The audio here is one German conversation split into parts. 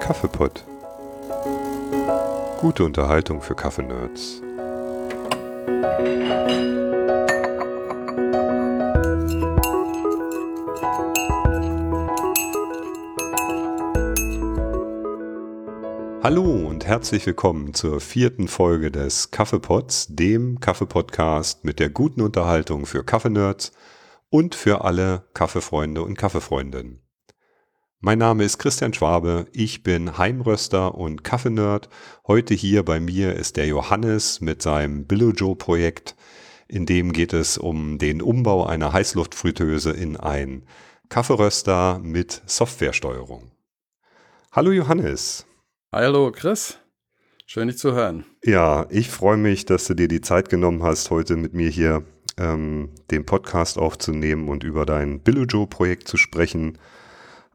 Kaffeepott. Gute Unterhaltung für Kaffeenerds. Hallo und herzlich willkommen zur vierten Folge des Kaffeepots, dem Kaffeepodcast mit der guten Unterhaltung für Kaffeenerds und für alle Kaffeefreunde und Kaffeefreundinnen. Mein Name ist Christian Schwabe, ich bin Heimröster und Kaffeenerd. Heute hier bei mir ist der Johannes mit seinem Billojo-Projekt. In dem geht es um den Umbau einer Heißluftfritteuse in ein Kaffeeröster mit Softwaresteuerung. Hallo Johannes. Hallo Chris, schön dich zu hören. Ja, ich freue mich, dass du dir die Zeit genommen hast, heute mit mir hier ähm, den Podcast aufzunehmen und über dein Billojo-Projekt zu sprechen.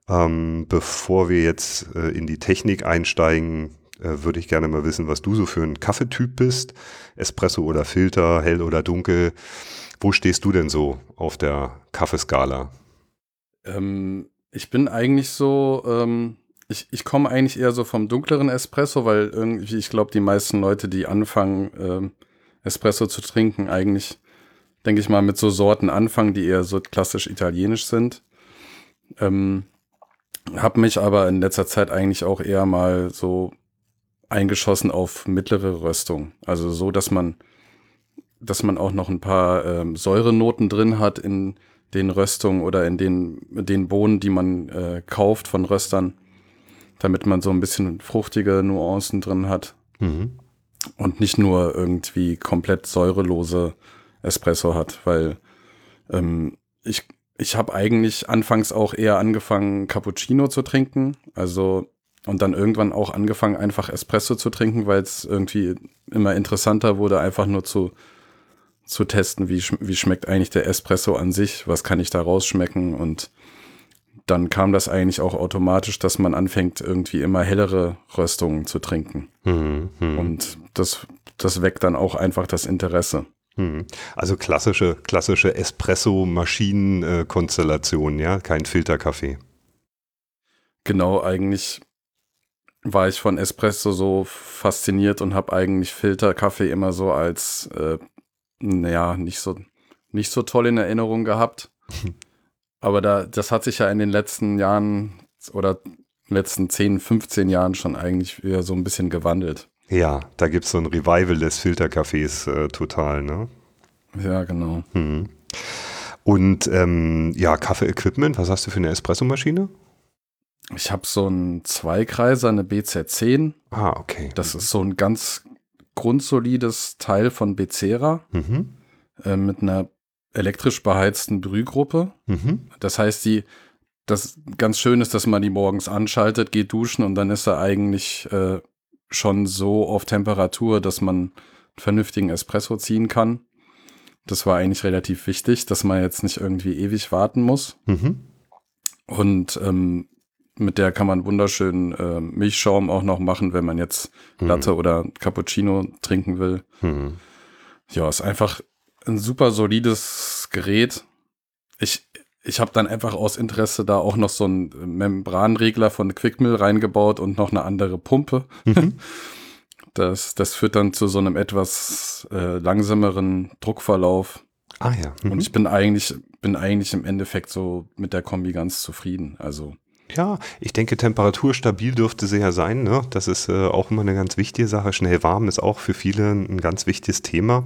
Ähm, bevor wir jetzt äh, in die Technik einsteigen, äh, würde ich gerne mal wissen, was du so für ein Kaffeetyp bist. Espresso oder Filter, hell oder dunkel. Wo stehst du denn so auf der Kaffeeskala? Ähm, ich bin eigentlich so ähm, ich, ich komme eigentlich eher so vom dunkleren Espresso, weil irgendwie, ich glaube, die meisten Leute, die anfangen, ähm, Espresso zu trinken, eigentlich, denke ich mal, mit so Sorten anfangen, die eher so klassisch italienisch sind. Ähm, hab mich aber in letzter Zeit eigentlich auch eher mal so eingeschossen auf mittlere Röstung. Also so, dass man, dass man auch noch ein paar ähm, Säurenoten drin hat in den Röstungen oder in den, den Bohnen, die man äh, kauft von Röstern damit man so ein bisschen fruchtige Nuancen drin hat. Mhm. Und nicht nur irgendwie komplett säurelose Espresso hat, weil ähm, ich, ich habe eigentlich anfangs auch eher angefangen, Cappuccino zu trinken. Also und dann irgendwann auch angefangen, einfach Espresso zu trinken, weil es irgendwie immer interessanter wurde, einfach nur zu, zu testen, wie, wie schmeckt eigentlich der Espresso an sich, was kann ich da rausschmecken und dann kam das eigentlich auch automatisch, dass man anfängt, irgendwie immer hellere Röstungen zu trinken. Mhm, mh. Und das, das weckt dann auch einfach das Interesse. Mhm. Also klassische, klassische Espresso-Maschinen-Konstellation, ja, kein Filterkaffee. Genau, eigentlich war ich von Espresso so fasziniert und habe eigentlich Filterkaffee immer so als, äh, naja, nicht so, nicht so toll in Erinnerung gehabt. Aber da, das hat sich ja in den letzten Jahren oder letzten 10, 15 Jahren schon eigentlich wieder so ein bisschen gewandelt. Ja, da gibt es so ein Revival des Filtercafés äh, total, ne? Ja, genau. Mhm. Und ähm, ja, Kaffee-Equipment, was hast du für eine Espressomaschine? Ich habe so einen Zweikreiser, eine BZ10. Ah, okay. Das ist so ein ganz grundsolides Teil von Becerra mhm. äh, mit einer elektrisch beheizten Brühgruppe. Mhm. Das heißt, die, das ganz schön ist, dass man die morgens anschaltet, geht duschen und dann ist er eigentlich äh, schon so auf Temperatur, dass man einen vernünftigen Espresso ziehen kann. Das war eigentlich relativ wichtig, dass man jetzt nicht irgendwie ewig warten muss. Mhm. Und ähm, mit der kann man wunderschön äh, Milchschaum auch noch machen, wenn man jetzt mhm. Latte oder Cappuccino trinken will. Mhm. Ja, ist einfach ein super solides Gerät. Ich, ich habe dann einfach aus Interesse da auch noch so einen Membranregler von Quickmill reingebaut und noch eine andere Pumpe. Mhm. Das, das führt dann zu so einem etwas äh, langsameren Druckverlauf. Ah ja. Mhm. Und ich bin eigentlich, bin eigentlich im Endeffekt so mit der Kombi ganz zufrieden. Also. Ja, ich denke, temperaturstabil dürfte sie ja sein. Ne? Das ist äh, auch immer eine ganz wichtige Sache. Schnell warm ist auch für viele ein ganz wichtiges Thema.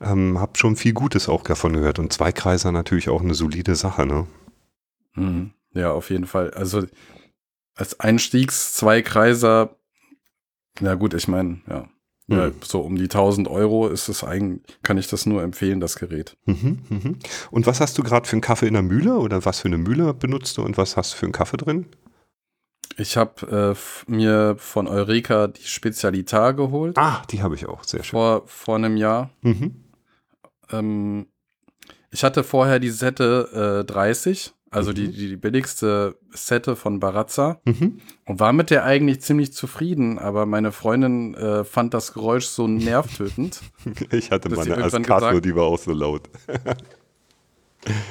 Ähm, hab schon viel Gutes auch davon gehört. Und Zweikreiser natürlich auch eine solide Sache, ne? Mhm. Ja, auf jeden Fall. Also als Einstiegs-Zweikreiser, ja gut, ich meine, ja. Mhm. ja. So um die 1000 Euro ist es eigentlich, kann ich das nur empfehlen, das Gerät. Mhm, mhm. Und was hast du gerade für einen Kaffee in der Mühle oder was für eine Mühle benutzt du und was hast du für einen Kaffee drin? Ich habe äh, mir von Eureka die Spezialitar geholt. Ah, die habe ich auch, sehr schön. Vor, vor einem Jahr. Mhm. Ähm, ich hatte vorher die Sette äh, 30, Also Mhm. die, die, billigste Sette von Barazza Mhm. und war mit der eigentlich ziemlich zufrieden, aber meine Freundin äh, fand das Geräusch so nervtötend. Ich hatte Dass mal sie eine irgendwann Ascato, die war auch so laut.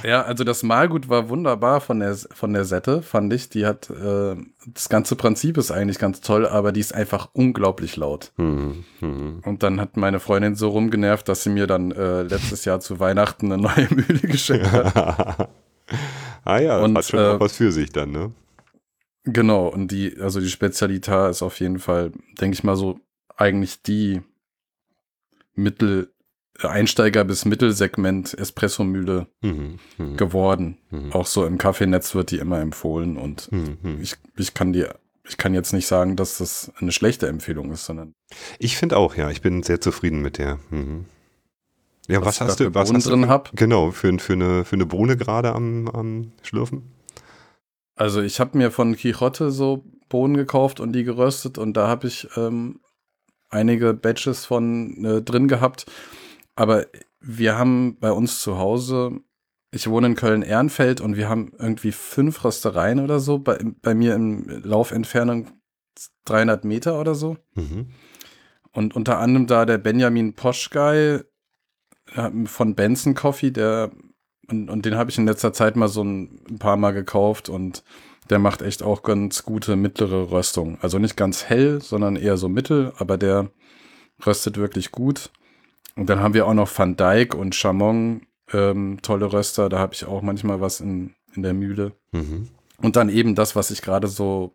Ja, also das Malgut war wunderbar von der, von der Sette, fand ich. Die hat, äh, das ganze Prinzip ist eigentlich ganz toll, aber die ist einfach unglaublich laut. Mhm. Mhm. Und dann hat meine Freundin so rumgenervt, dass sie mir dann äh, letztes Jahr zu Weihnachten eine neue Mühle geschenkt hat. ah ja, Und, hat schon äh, was für sich dann, ne? Genau, und die, also die Spezialität ist auf jeden Fall, denke ich mal so, eigentlich die Mittel, Einsteiger bis Mittelsegment Espressomühle Mhm. Mhm. geworden. Mhm. Auch so im Kaffeenetz wird die immer empfohlen und Mhm. ich, ich kann dir, ich kann jetzt nicht sagen, dass das eine schlechte Empfehlung ist, sondern Ich finde auch, ja, ich bin sehr zufrieden mit der. Mhm. Ja, was, was, hast du, was Bohnen hast du drin für, hab. Genau, für, für, eine, für eine Bohne gerade am, am Schlürfen? Also ich habe mir von Quixote so Bohnen gekauft und die geröstet und da habe ich ähm, einige Batches von äh, drin gehabt. Aber wir haben bei uns zu Hause, ich wohne in Köln-Ehrenfeld und wir haben irgendwie fünf Röstereien oder so, bei, bei mir in Laufentfernung 300 Meter oder so. Mhm. Und unter anderem da der Benjamin Poschgei von Benson Coffee, der und, und den habe ich in letzter Zeit mal so ein, ein paar Mal gekauft und der macht echt auch ganz gute mittlere Röstung. Also nicht ganz hell, sondern eher so mittel, aber der röstet wirklich gut. Und dann haben wir auch noch Van Dyck und Chamon, ähm, tolle Röster. Da habe ich auch manchmal was in, in der Mühle. Mhm. Und dann eben das, was ich gerade so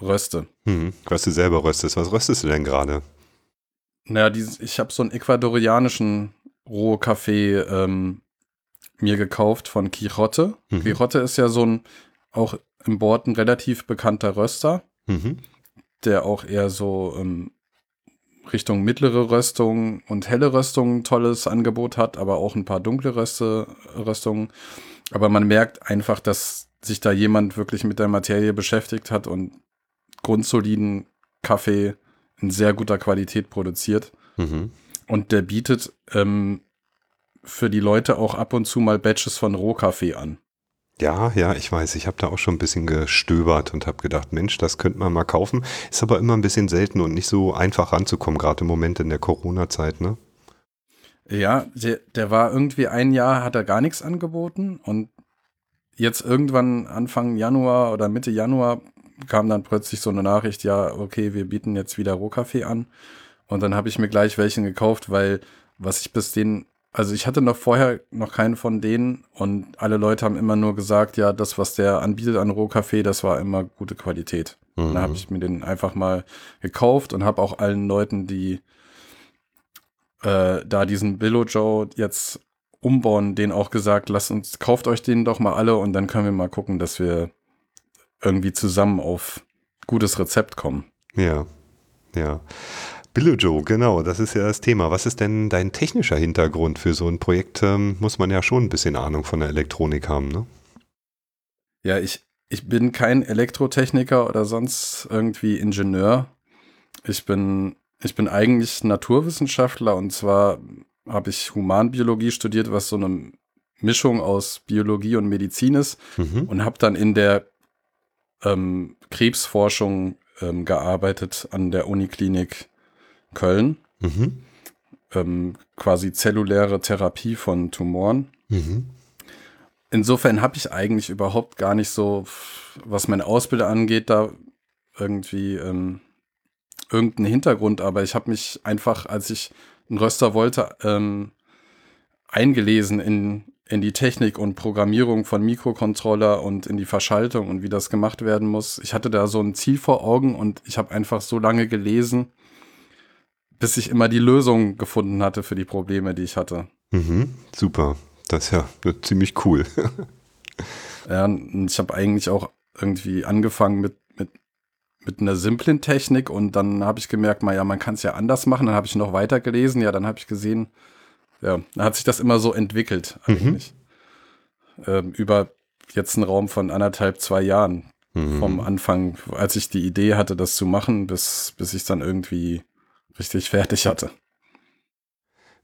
röste. Mhm. Was du selber röstest. Was röstest du denn gerade? Naja, dieses, ich habe so einen ecuadorianischen Rohkaffee ähm, mir gekauft von Quixote. Mhm. Quixote ist ja so ein auch im Bord ein relativ bekannter Röster, Mhm. der auch eher so ähm, Richtung mittlere Röstung und helle Röstung ein tolles Angebot hat, aber auch ein paar dunkle Röste, Röstungen. Aber man merkt einfach, dass sich da jemand wirklich mit der Materie beschäftigt hat und grundsoliden Kaffee in sehr guter Qualität produziert. Mhm. Und der bietet ähm, für die Leute auch ab und zu mal Batches von Rohkaffee an. Ja, ja, ich weiß. Ich habe da auch schon ein bisschen gestöbert und habe gedacht, Mensch, das könnte man mal kaufen. Ist aber immer ein bisschen selten und nicht so einfach ranzukommen, gerade im Moment in der Corona-Zeit, ne? Ja, der, der war irgendwie ein Jahr, hat er gar nichts angeboten und jetzt irgendwann Anfang Januar oder Mitte Januar kam dann plötzlich so eine Nachricht, ja, okay, wir bieten jetzt wieder Rohkaffee an. Und dann habe ich mir gleich welchen gekauft, weil was ich bis den, also ich hatte noch vorher noch keinen von denen und alle Leute haben immer nur gesagt, ja, das, was der anbietet an Rohkaffee, das war immer gute Qualität. Mhm. Dann habe ich mir den einfach mal gekauft und habe auch allen Leuten, die äh, da diesen Billo Joe jetzt umbauen, denen auch gesagt, lasst uns, kauft euch den doch mal alle und dann können wir mal gucken, dass wir irgendwie zusammen auf gutes Rezept kommen. Ja, ja. Billo Joe, genau, das ist ja das Thema. Was ist denn dein technischer Hintergrund für so ein Projekt? Ähm, muss man ja schon ein bisschen Ahnung von der Elektronik haben, ne? Ja, ich, ich bin kein Elektrotechniker oder sonst irgendwie Ingenieur. Ich bin, ich bin eigentlich Naturwissenschaftler und zwar habe ich Humanbiologie studiert, was so eine Mischung aus Biologie und Medizin ist Mhm. und habe dann in der ähm, Krebsforschung ähm, gearbeitet an der Uniklinik Köln. Mhm. Ähm, quasi zelluläre Therapie von Tumoren. Mhm. Insofern habe ich eigentlich überhaupt gar nicht so, was meine Ausbildung angeht, da irgendwie ähm, irgendeinen Hintergrund, aber ich habe mich einfach, als ich einen Röster wollte, ähm, eingelesen in, in die Technik und Programmierung von Mikrocontroller und in die Verschaltung und wie das gemacht werden muss. Ich hatte da so ein Ziel vor Augen und ich habe einfach so lange gelesen, bis ich immer die Lösung gefunden hatte für die Probleme, die ich hatte. Mhm. Super. Das ist ja ziemlich cool. Ja, und ich habe eigentlich auch irgendwie angefangen mit, mit, mit einer simplen Technik und dann habe ich gemerkt, mal, ja, man kann es ja anders machen. Dann habe ich noch weiter gelesen. Ja, dann habe ich gesehen, ja, dann hat sich das immer so entwickelt eigentlich. Ähm, über jetzt einen Raum von anderthalb, zwei Jahren. Mhm. Vom Anfang, als ich die Idee hatte, das zu machen, bis, bis ich es dann irgendwie richtig fertig hatte.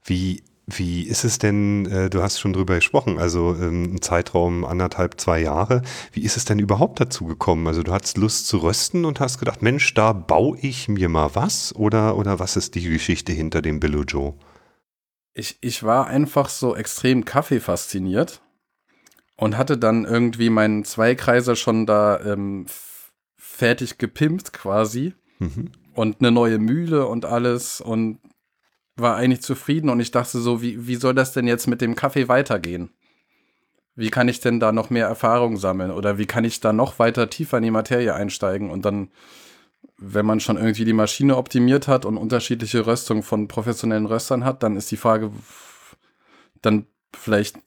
Wie Wie ist es denn, äh, du hast schon drüber gesprochen, also ähm, ein Zeitraum anderthalb, zwei Jahre. Wie ist es denn überhaupt dazu gekommen? Also du hattest Lust zu rösten und hast gedacht, Mensch, da baue ich mir mal was? Oder, oder was ist die Geschichte hinter dem Billo Joe? Ich, ich war einfach so extrem Kaffee fasziniert und hatte dann irgendwie meinen Zweikreiser schon da ähm, fertig gepimpt quasi. Mhm. Und eine neue Mühle und alles und war eigentlich zufrieden. Und ich dachte so, wie, wie soll das denn jetzt mit dem Kaffee weitergehen? Wie kann ich denn da noch mehr Erfahrung sammeln? Oder wie kann ich da noch weiter tiefer in die Materie einsteigen? Und dann, wenn man schon irgendwie die Maschine optimiert hat und unterschiedliche Röstungen von professionellen Röstern hat, dann ist die Frage, dann vielleicht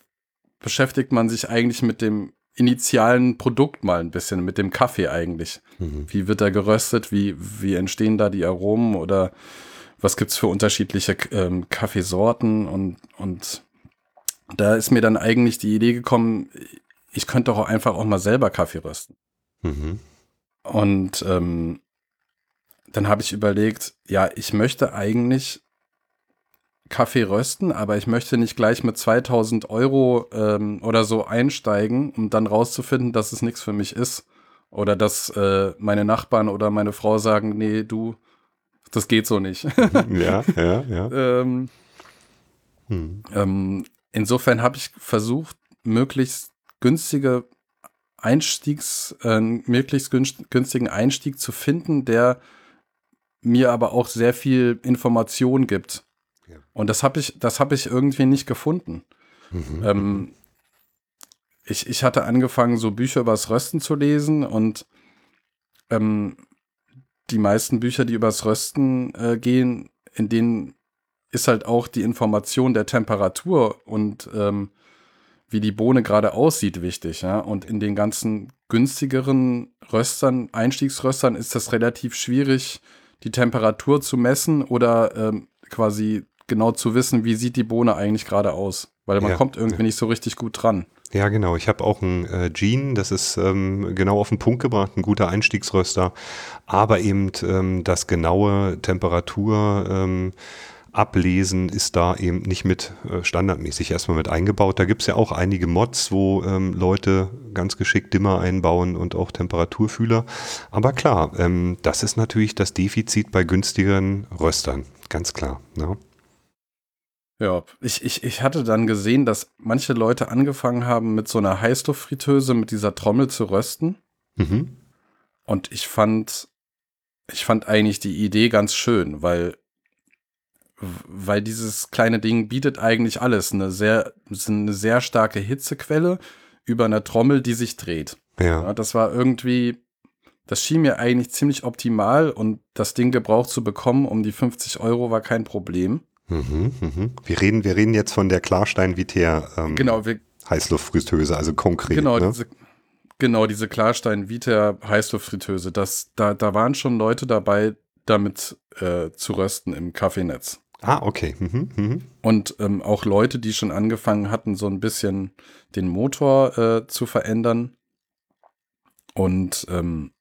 beschäftigt man sich eigentlich mit dem initialen Produkt mal ein bisschen, mit dem Kaffee eigentlich. Mhm. Wie wird er geröstet? Wie, wie entstehen da die Aromen oder was gibt's für unterschiedliche ähm, Kaffeesorten und, und da ist mir dann eigentlich die Idee gekommen, ich könnte doch auch einfach auch mal selber Kaffee rösten. Mhm. Und ähm, dann habe ich überlegt, ja, ich möchte eigentlich Kaffee rösten, aber ich möchte nicht gleich mit 2000 Euro ähm, oder so einsteigen, um dann rauszufinden, dass es nichts für mich ist. Oder dass äh, meine Nachbarn oder meine Frau sagen, nee, du, das geht so nicht. ja, ja, ja. ähm, hm. ähm, insofern habe ich versucht, möglichst günstige Einstiegs, äh, möglichst günstigen Einstieg zu finden, der mir aber auch sehr viel Information gibt. Ja. Und das habe ich, das habe ich irgendwie nicht gefunden. Mhm. Ähm, ich, ich hatte angefangen, so Bücher übers Rösten zu lesen und ähm, die meisten Bücher, die übers Rösten äh, gehen, in denen ist halt auch die Information der Temperatur und ähm, wie die Bohne gerade aussieht wichtig. Ja? Und in den ganzen günstigeren Röstern, Einstiegsröstern ist das relativ schwierig, die Temperatur zu messen oder ähm, quasi genau zu wissen, wie sieht die Bohne eigentlich gerade aus. Weil man ja, kommt irgendwie ja. nicht so richtig gut dran. Ja, genau. Ich habe auch einen äh, Gene, das ist ähm, genau auf den Punkt gebracht, ein guter Einstiegsröster, aber eben ähm, das genaue Temperatur ähm, Ablesen ist da eben nicht mit äh, standardmäßig erstmal mit eingebaut. Da gibt es ja auch einige Mods, wo ähm, Leute ganz geschickt Dimmer einbauen und auch Temperaturfühler. Aber klar, ähm, das ist natürlich das Defizit bei günstigeren Röstern, ganz klar. Ne? Ja, ich, ich, ich hatte dann gesehen, dass manche Leute angefangen haben, mit so einer Heißluftfritteuse mit dieser Trommel zu rösten. Mhm. Und ich fand, ich fand eigentlich die Idee ganz schön, weil, weil dieses kleine Ding bietet eigentlich alles. Eine sehr, eine sehr starke Hitzequelle über einer Trommel, die sich dreht. Ja. ja. Das war irgendwie, das schien mir eigentlich ziemlich optimal und das Ding gebraucht zu bekommen um die 50 Euro war kein Problem. Mhm, mhm. Wir, reden, wir reden jetzt von der Klarstein-Viter ähm, genau, Heißluftfritteuse, also konkret. Genau, ne? diese, genau, diese Klarstein-Viter Heißluftfritteuse. Das, da, da waren schon Leute dabei, damit äh, zu rösten im Kaffeenetz. Ah, okay. Mhm, mhm. Und ähm, auch Leute, die schon angefangen hatten, so ein bisschen den Motor äh, zu verändern. Und ähm,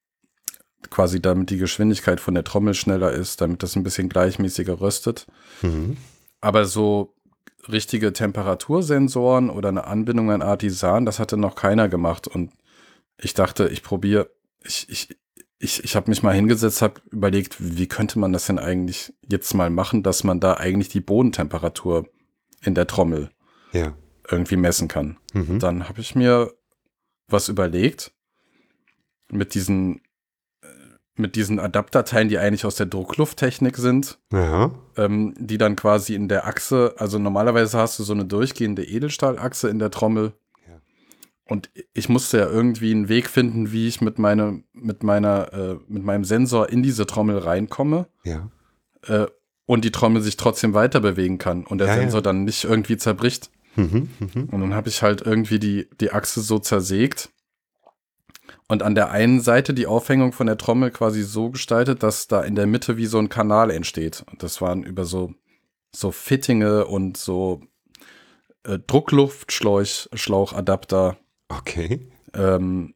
quasi damit die Geschwindigkeit von der Trommel schneller ist, damit das ein bisschen gleichmäßiger röstet. Mhm. Aber so richtige Temperatursensoren oder eine Anbindung an Artisan, das hatte noch keiner gemacht. Und ich dachte, ich probiere, ich, ich, ich, ich habe mich mal hingesetzt, habe überlegt, wie könnte man das denn eigentlich jetzt mal machen, dass man da eigentlich die Bodentemperatur in der Trommel ja. irgendwie messen kann. Mhm. Dann habe ich mir was überlegt mit diesen mit diesen Adapterteilen, die eigentlich aus der Drucklufttechnik sind, ja. ähm, die dann quasi in der Achse, also normalerweise hast du so eine durchgehende Edelstahlachse in der Trommel. Ja. Und ich musste ja irgendwie einen Weg finden, wie ich mit, meine, mit, meiner, äh, mit meinem Sensor in diese Trommel reinkomme. Ja. Äh, und die Trommel sich trotzdem weiter bewegen kann und der ja, Sensor dann nicht irgendwie zerbricht. Mhm, mh. Und dann habe ich halt irgendwie die, die Achse so zersägt und an der einen Seite die Aufhängung von der Trommel quasi so gestaltet, dass da in der Mitte wie so ein Kanal entsteht. Und das waren über so, so Fittinge und so äh, Druckluftschlauchadapter. Okay. Ähm,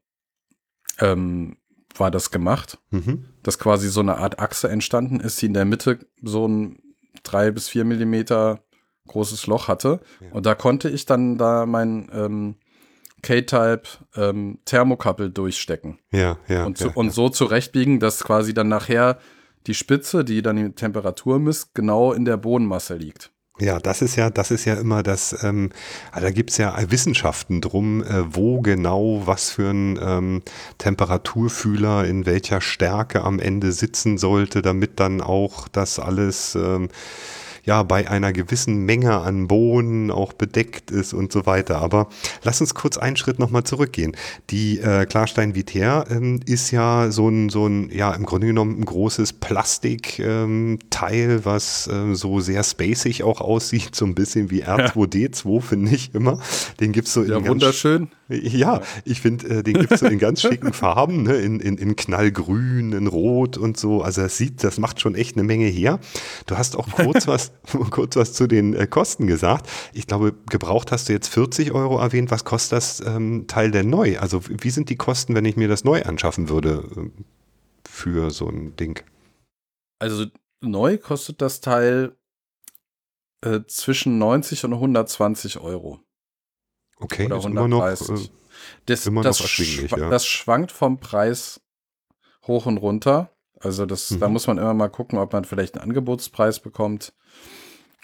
ähm, war das gemacht, mhm. dass quasi so eine Art Achse entstanden ist, die in der Mitte so ein drei bis vier Millimeter großes Loch hatte. Ja. Und da konnte ich dann da mein ähm, K-Type ähm, Thermokappel durchstecken Ja, ja. und, ja, zu, und so zurechtbiegen, dass quasi dann nachher die Spitze, die dann die Temperatur misst, genau in der Bodenmasse liegt. Ja, das ist ja, das ist ja immer das, ähm, also da gibt's ja Wissenschaften drum, äh, wo genau was für ein ähm, Temperaturfühler in welcher Stärke am Ende sitzen sollte, damit dann auch das alles ähm, ja bei einer gewissen Menge an Bohnen auch bedeckt ist und so weiter. Aber lass uns kurz einen Schritt nochmal zurückgehen. Die äh, Klarstein Vitair ähm, ist ja so ein, so ein, ja, im Grunde genommen ein großes Plastikteil, ähm, Teil, was äh, so sehr spacig auch aussieht, so ein bisschen wie R2D2, finde ich immer. Den gibt's so in Ja, ganz wunderschön. Ja, ich finde, äh, den gibt's so in ganz schicken Farben, ne? in, in, in knallgrün, in rot und so. Also das sieht, das macht schon echt eine Menge her. Du hast auch kurz was, kurz was zu den äh, Kosten gesagt. Ich glaube, gebraucht hast du jetzt 40 Euro erwähnt. Was kostet das ähm, Teil denn neu? Also wie sind die Kosten, wenn ich mir das neu anschaffen würde äh, für so ein Ding? Also neu kostet das Teil äh, zwischen 90 und 120 Euro. Okay, Oder ist immer noch, 130. äh, Das, Immer das, noch schwa- ja. das schwankt vom Preis hoch und runter. Also das, da Mhm. muss man immer mal gucken, ob man vielleicht einen Angebotspreis bekommt.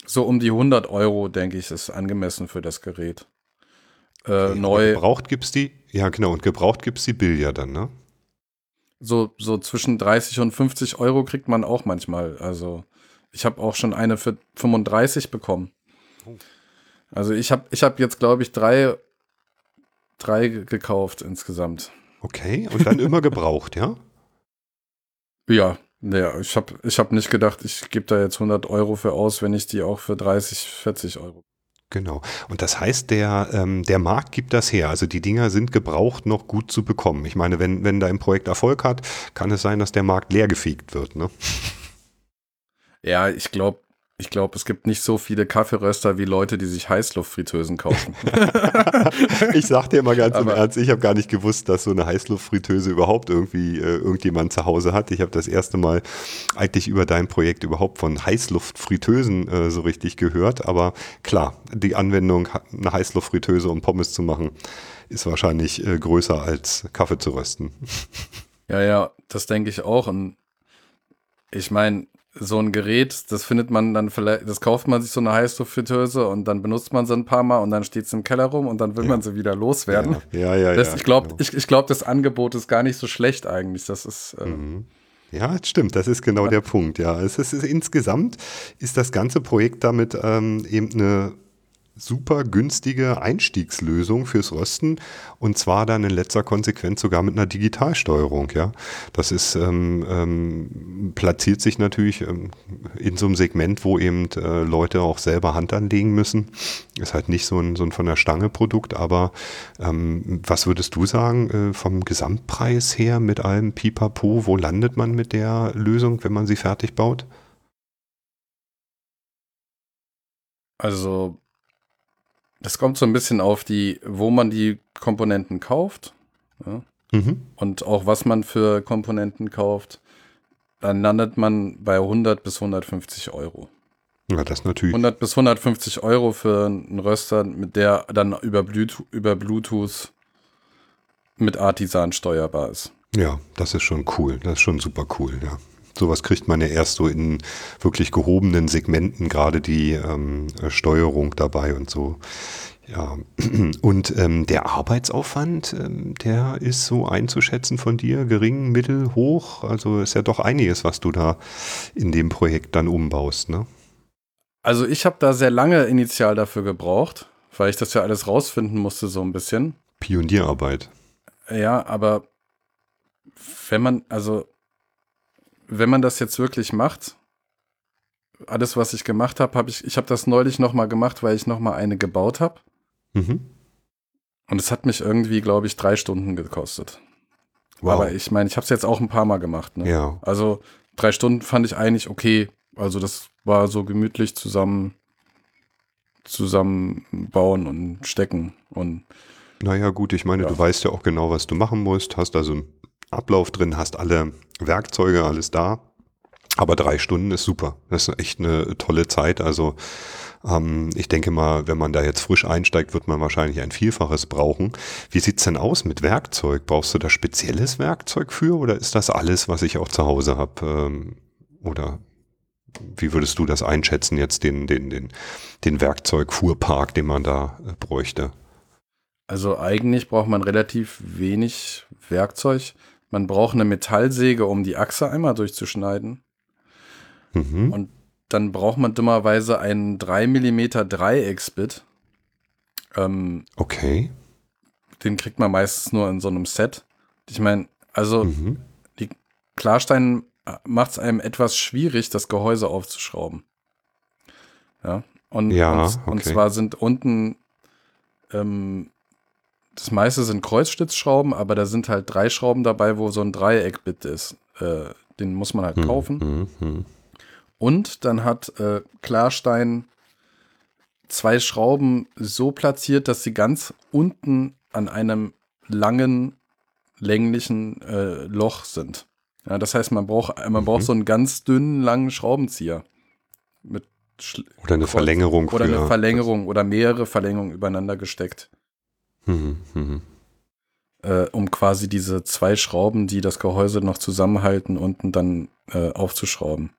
So um die 100 Euro, denke ich, ist angemessen für das Gerät. Äh, aber neu, Gebraucht gibt's die, ja genau, und gebraucht gibt's die Billiard dann, ne? so, so zwischen 30 und 50 Euro kriegt man auch manchmal. Also ich habe auch schon eine für 35 bekommen. Oh. Also ich habe ich hab jetzt, glaube ich, drei, drei ge- gekauft insgesamt. Okay, und dann immer gebraucht, ja? Ja, naja, ich habe ich hab nicht gedacht, ich gebe da jetzt 100 Euro für aus, wenn ich die auch für 30, 40 Euro. Genau. Und das heißt, der, ähm, der Markt gibt das her. Also die Dinger sind gebraucht noch gut zu bekommen. Ich meine, wenn, wenn dein Projekt Erfolg hat, kann es sein, dass der Markt leergefegt wird. Ne? Ja, ich glaube, ich glaube, es gibt nicht so viele Kaffeeröster wie Leute, die sich Heißluftfritteusen kaufen. ich sag dir mal ganz im Aber- Ernst, ich habe gar nicht gewusst, dass so eine Heißluftfritteuse überhaupt irgendwie äh, irgendjemand zu Hause hat. Ich habe das erste Mal eigentlich über dein Projekt überhaupt von Heißluftfritteusen äh, so richtig gehört. Aber klar, die Anwendung, eine Heißluftfritteuse, um Pommes zu machen, ist wahrscheinlich äh, größer als Kaffee zu rösten. ja, ja, das denke ich auch. Und ich meine, so ein Gerät, das findet man dann vielleicht, das kauft man sich so eine Heißluftfritteuse und dann benutzt man sie ein paar Mal und dann steht es im Keller rum und dann will Ja. man sie wieder loswerden. Ja, ja, ja. Das, ja, ich glaube, genau. ich, ich glaub, das Angebot ist gar nicht so schlecht eigentlich. Das ist, äh, Mhm. Ja, das stimmt, das ist genau der Punkt. Ja, es ist, es ist insgesamt ist das ganze Projekt damit ähm, eben eine super günstige Einstiegslösung fürs Rösten und zwar dann in letzter Konsequenz sogar mit einer Digitalsteuerung. Ja, das ist ähm, ähm, platziert sich natürlich ähm, in so einem Segment, wo eben äh, Leute auch selber Hand anlegen müssen. Ist halt nicht so ein, so ein von der Stange Produkt, aber ähm, was würdest du sagen äh, vom Gesamtpreis her mit allem Pipapo? Wo landet man mit der Lösung, wenn man sie fertig baut? also, das kommt so ein bisschen auf die, wo man die Komponenten kauft. Ja. Mhm. und auch was man für Komponenten kauft, dann landet man bei 100 bis 150 Euro. Ja, das natürlich. 100 bis 150 Euro für einen Röster, mit der dann über Bluetooth, über Bluetooth mit Artisan steuerbar ist. Ja, das ist schon cool. Das ist schon super cool, ja. Sowas kriegt man ja erst so in wirklich gehobenen Segmenten, gerade die ähm, äh, Steuerung dabei und so. Ja, und ähm, der Arbeitsaufwand, ähm, der ist so einzuschätzen von dir, gering, mittel, hoch. Also ist ja doch einiges, was du da in dem Projekt dann umbaust, ne? Also ich habe da sehr lange initial dafür gebraucht, weil ich das ja alles rausfinden musste so ein bisschen. Pionierarbeit. Ja, aber wenn man, also, wenn man das jetzt wirklich macht, alles, was ich gemacht habe, habe ich, ich habe das neulich nochmal gemacht, weil ich nochmal eine gebaut habe. Mhm. Und es hat mich irgendwie, glaube ich, drei Stunden gekostet. Wow. Aber ich meine, ich habe es jetzt auch ein paar Mal gemacht. Ne? ja, Also drei Stunden fand ich eigentlich okay. Also das war so gemütlich zusammen zusammenbauen und stecken. Und Naja, gut, ich meine, Ja. du weißt ja auch genau, was du machen musst, hast also Ablauf drin, hast alle Werkzeuge, alles da. Aber drei Stunden ist super. Das ist echt eine tolle Zeit. Also Ähm, ich denke mal, wenn man da jetzt frisch einsteigt, wird man wahrscheinlich ein Vielfaches brauchen. Wie sieht's denn aus mit Werkzeug? Brauchst du da spezielles Werkzeug für oder ist das alles, was ich auch zu Hause habe? Ähm, oder wie würdest du das einschätzen, jetzt den, den, den, den Werkzeugfuhrpark, den man da äh, bräuchte? Also eigentlich braucht man relativ wenig Werkzeug. Man braucht eine Metallsäge, um die Achse einmal durchzuschneiden. Mhm. Und dann braucht man dummerweise einen 3 mm Dreiecksbit. Ähm, okay. Den kriegt man meistens nur in so einem Set. Ich meine, also mhm. die Klarstein macht es einem etwas schwierig, das Gehäuse aufzuschrauben. Ja. Und, ja, und, okay. und zwar sind unten ähm, das meiste sind Kreuzstützschrauben, aber da sind halt drei Schrauben dabei, wo so ein Dreieckbit ist. Äh, den muss man halt hm, kaufen. Hm, hm. Und dann hat äh, Klarstein zwei Schrauben so platziert, dass sie ganz unten an einem langen, länglichen äh, Loch sind. Ja, das heißt, man braucht, man mhm. braucht so einen ganz dünnen, langen Schraubenzieher. Mit oder eine Verlängerung. Oder eine Verlängerung oder mehrere Verlängerungen übereinander gesteckt. Mhm, mhm. Äh, um quasi diese zwei Schrauben, die das Gehäuse noch zusammenhalten, unten dann äh, aufzuschrauben.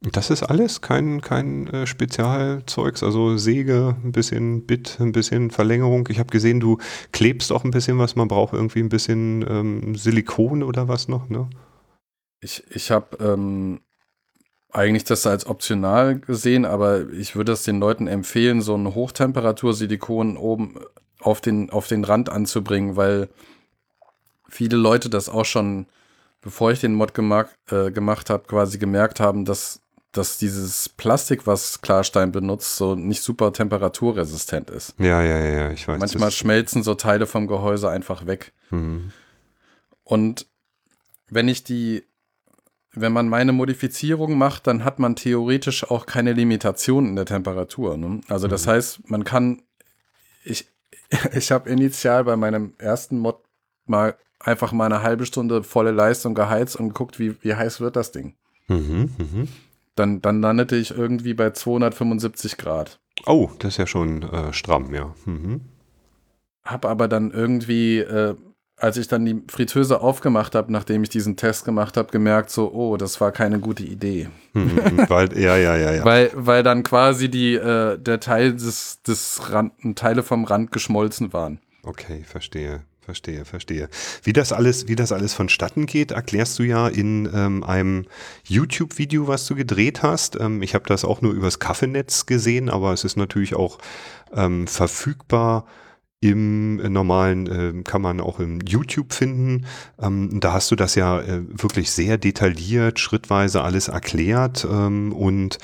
Das ist alles kein, kein äh, Spezialzeugs, also Säge, ein bisschen Bit, ein bisschen Verlängerung. Ich habe gesehen, du klebst auch ein bisschen was, man braucht irgendwie ein bisschen ähm, Silikon oder was noch, ne? Ich, ich habe ähm, eigentlich das als optional gesehen, aber ich würde es den Leuten empfehlen, so ein Hochtemperatur-Silikon oben auf den, auf den Rand anzubringen, weil viele Leute das auch schon, bevor ich den Mod gemacht, äh, gemacht habe, quasi gemerkt haben, dass, dass dieses Plastik, was Klarstein benutzt, so nicht super temperaturresistent ist. Ja, ja, ja, ich weiß. Manchmal schmelzen so Teile vom Gehäuse einfach weg. Mhm. Und wenn ich die wenn man meine Modifizierung macht, dann hat man theoretisch auch keine Limitation in der Temperatur. Ne? Also das mhm. heißt, man kann, ich, ich habe initial bei meinem ersten Mod mal einfach mal eine halbe Stunde volle Leistung geheizt und geguckt, wie, wie heiß wird das Ding. Mhm, mh. dann, dann landete ich irgendwie bei 275 Grad. Oh, das ist ja schon äh, stramm, ja. Mhm. Hab aber dann irgendwie äh, als ich dann die Fritteuse aufgemacht habe, nachdem ich diesen Test gemacht habe, gemerkt so, oh, das war keine gute Idee. Hm, weil, ja, ja, ja, ja. Weil, weil dann quasi die, äh, der Teil des, des Rand, Teile vom Rand geschmolzen waren. Okay, verstehe. Verstehe, verstehe. Wie das alles, wie das alles vonstatten geht, erklärst du ja in ähm, einem YouTube-Video, was du gedreht hast. Ähm, ich habe das auch nur übers Kaffeenetz gesehen, aber es ist natürlich auch ähm, verfügbar im normalen äh, kann man auch im YouTube finden. Ähm, da hast du das ja äh, wirklich sehr detailliert, schrittweise alles erklärt ähm, und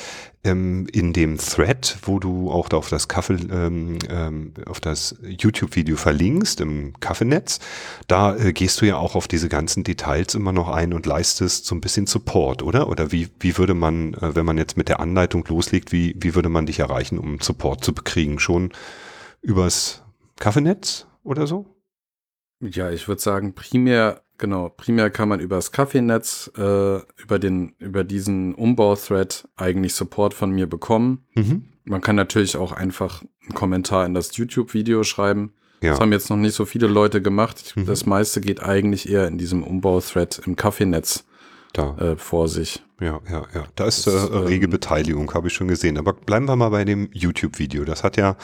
ähm, in dem Thread, wo du auch da auf das Kaffee, ähm, ähm, auf das YouTube-Video verlinkst im Kaffeenetz, da äh, gehst du ja auch auf diese ganzen Details immer noch ein und leistest so ein bisschen Support, oder? Oder wie, wie würde man, äh, wenn man jetzt mit der Anleitung loslegt, wie, wie würde man dich erreichen, um Support zu bekriegen? Schon übers Kaffeenetz oder so? Ja, ich würde sagen, primär, genau, primär kann man über das Kaffeenetz, äh, über den, über diesen Umbau-Thread eigentlich Support von mir bekommen. Mhm. Man kann natürlich auch einfach einen Kommentar in das YouTube-Video schreiben. Ja. Das haben jetzt noch nicht so viele Leute gemacht. Mhm. Das meiste geht eigentlich eher in diesem Umbau-Thread im Kaffeenetz da. Äh, vor sich. Ja, ja, ja. Da ist das, äh, rege ähm, Beteiligung, habe ich schon gesehen. Aber bleiben wir mal bei dem YouTube-Video. Das hat ja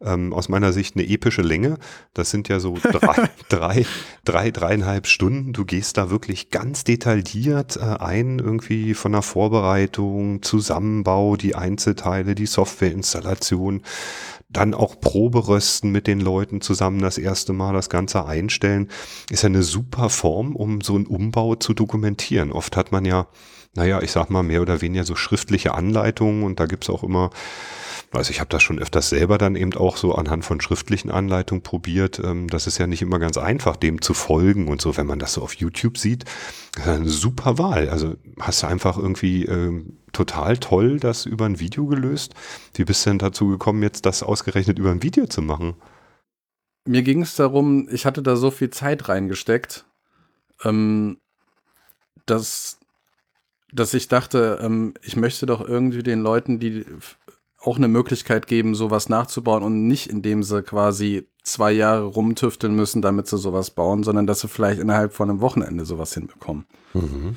ähm, aus meiner Sicht eine epische Länge. Das sind ja so drei, drei, drei, dreieinhalb Stunden. Du gehst da wirklich ganz detailliert äh, ein, irgendwie von der Vorbereitung, Zusammenbau, die Einzelteile, die Softwareinstallation, dann auch Proberösten mit den Leuten zusammen das erste Mal das Ganze einstellen, ist ja eine super Form, um so einen Umbau zu dokumentieren. Oft hat man ja, naja, ich sag mal, mehr oder weniger so schriftliche Anleitungen und da gibt's auch immer also ich habe das schon öfters selber dann eben auch so anhand von schriftlichen Anleitungen probiert. Ähm, das ist ja nicht immer ganz einfach, dem zu folgen und so, wenn man das so auf YouTube sieht. Eine super Wahl. Also hast du einfach irgendwie ähm, total toll das über ein Video gelöst. Wie bist du denn dazu gekommen, jetzt das ausgerechnet über ein Video zu machen? Mir ging es darum, ich hatte da so viel Zeit reingesteckt, ähm, dass, dass ich dachte, ähm, ich möchte doch irgendwie den Leuten, die auch eine Möglichkeit geben, sowas nachzubauen und nicht indem sie quasi zwei Jahre rumtüfteln müssen, damit sie sowas bauen, sondern dass sie vielleicht innerhalb von einem Wochenende sowas hinbekommen. Mhm.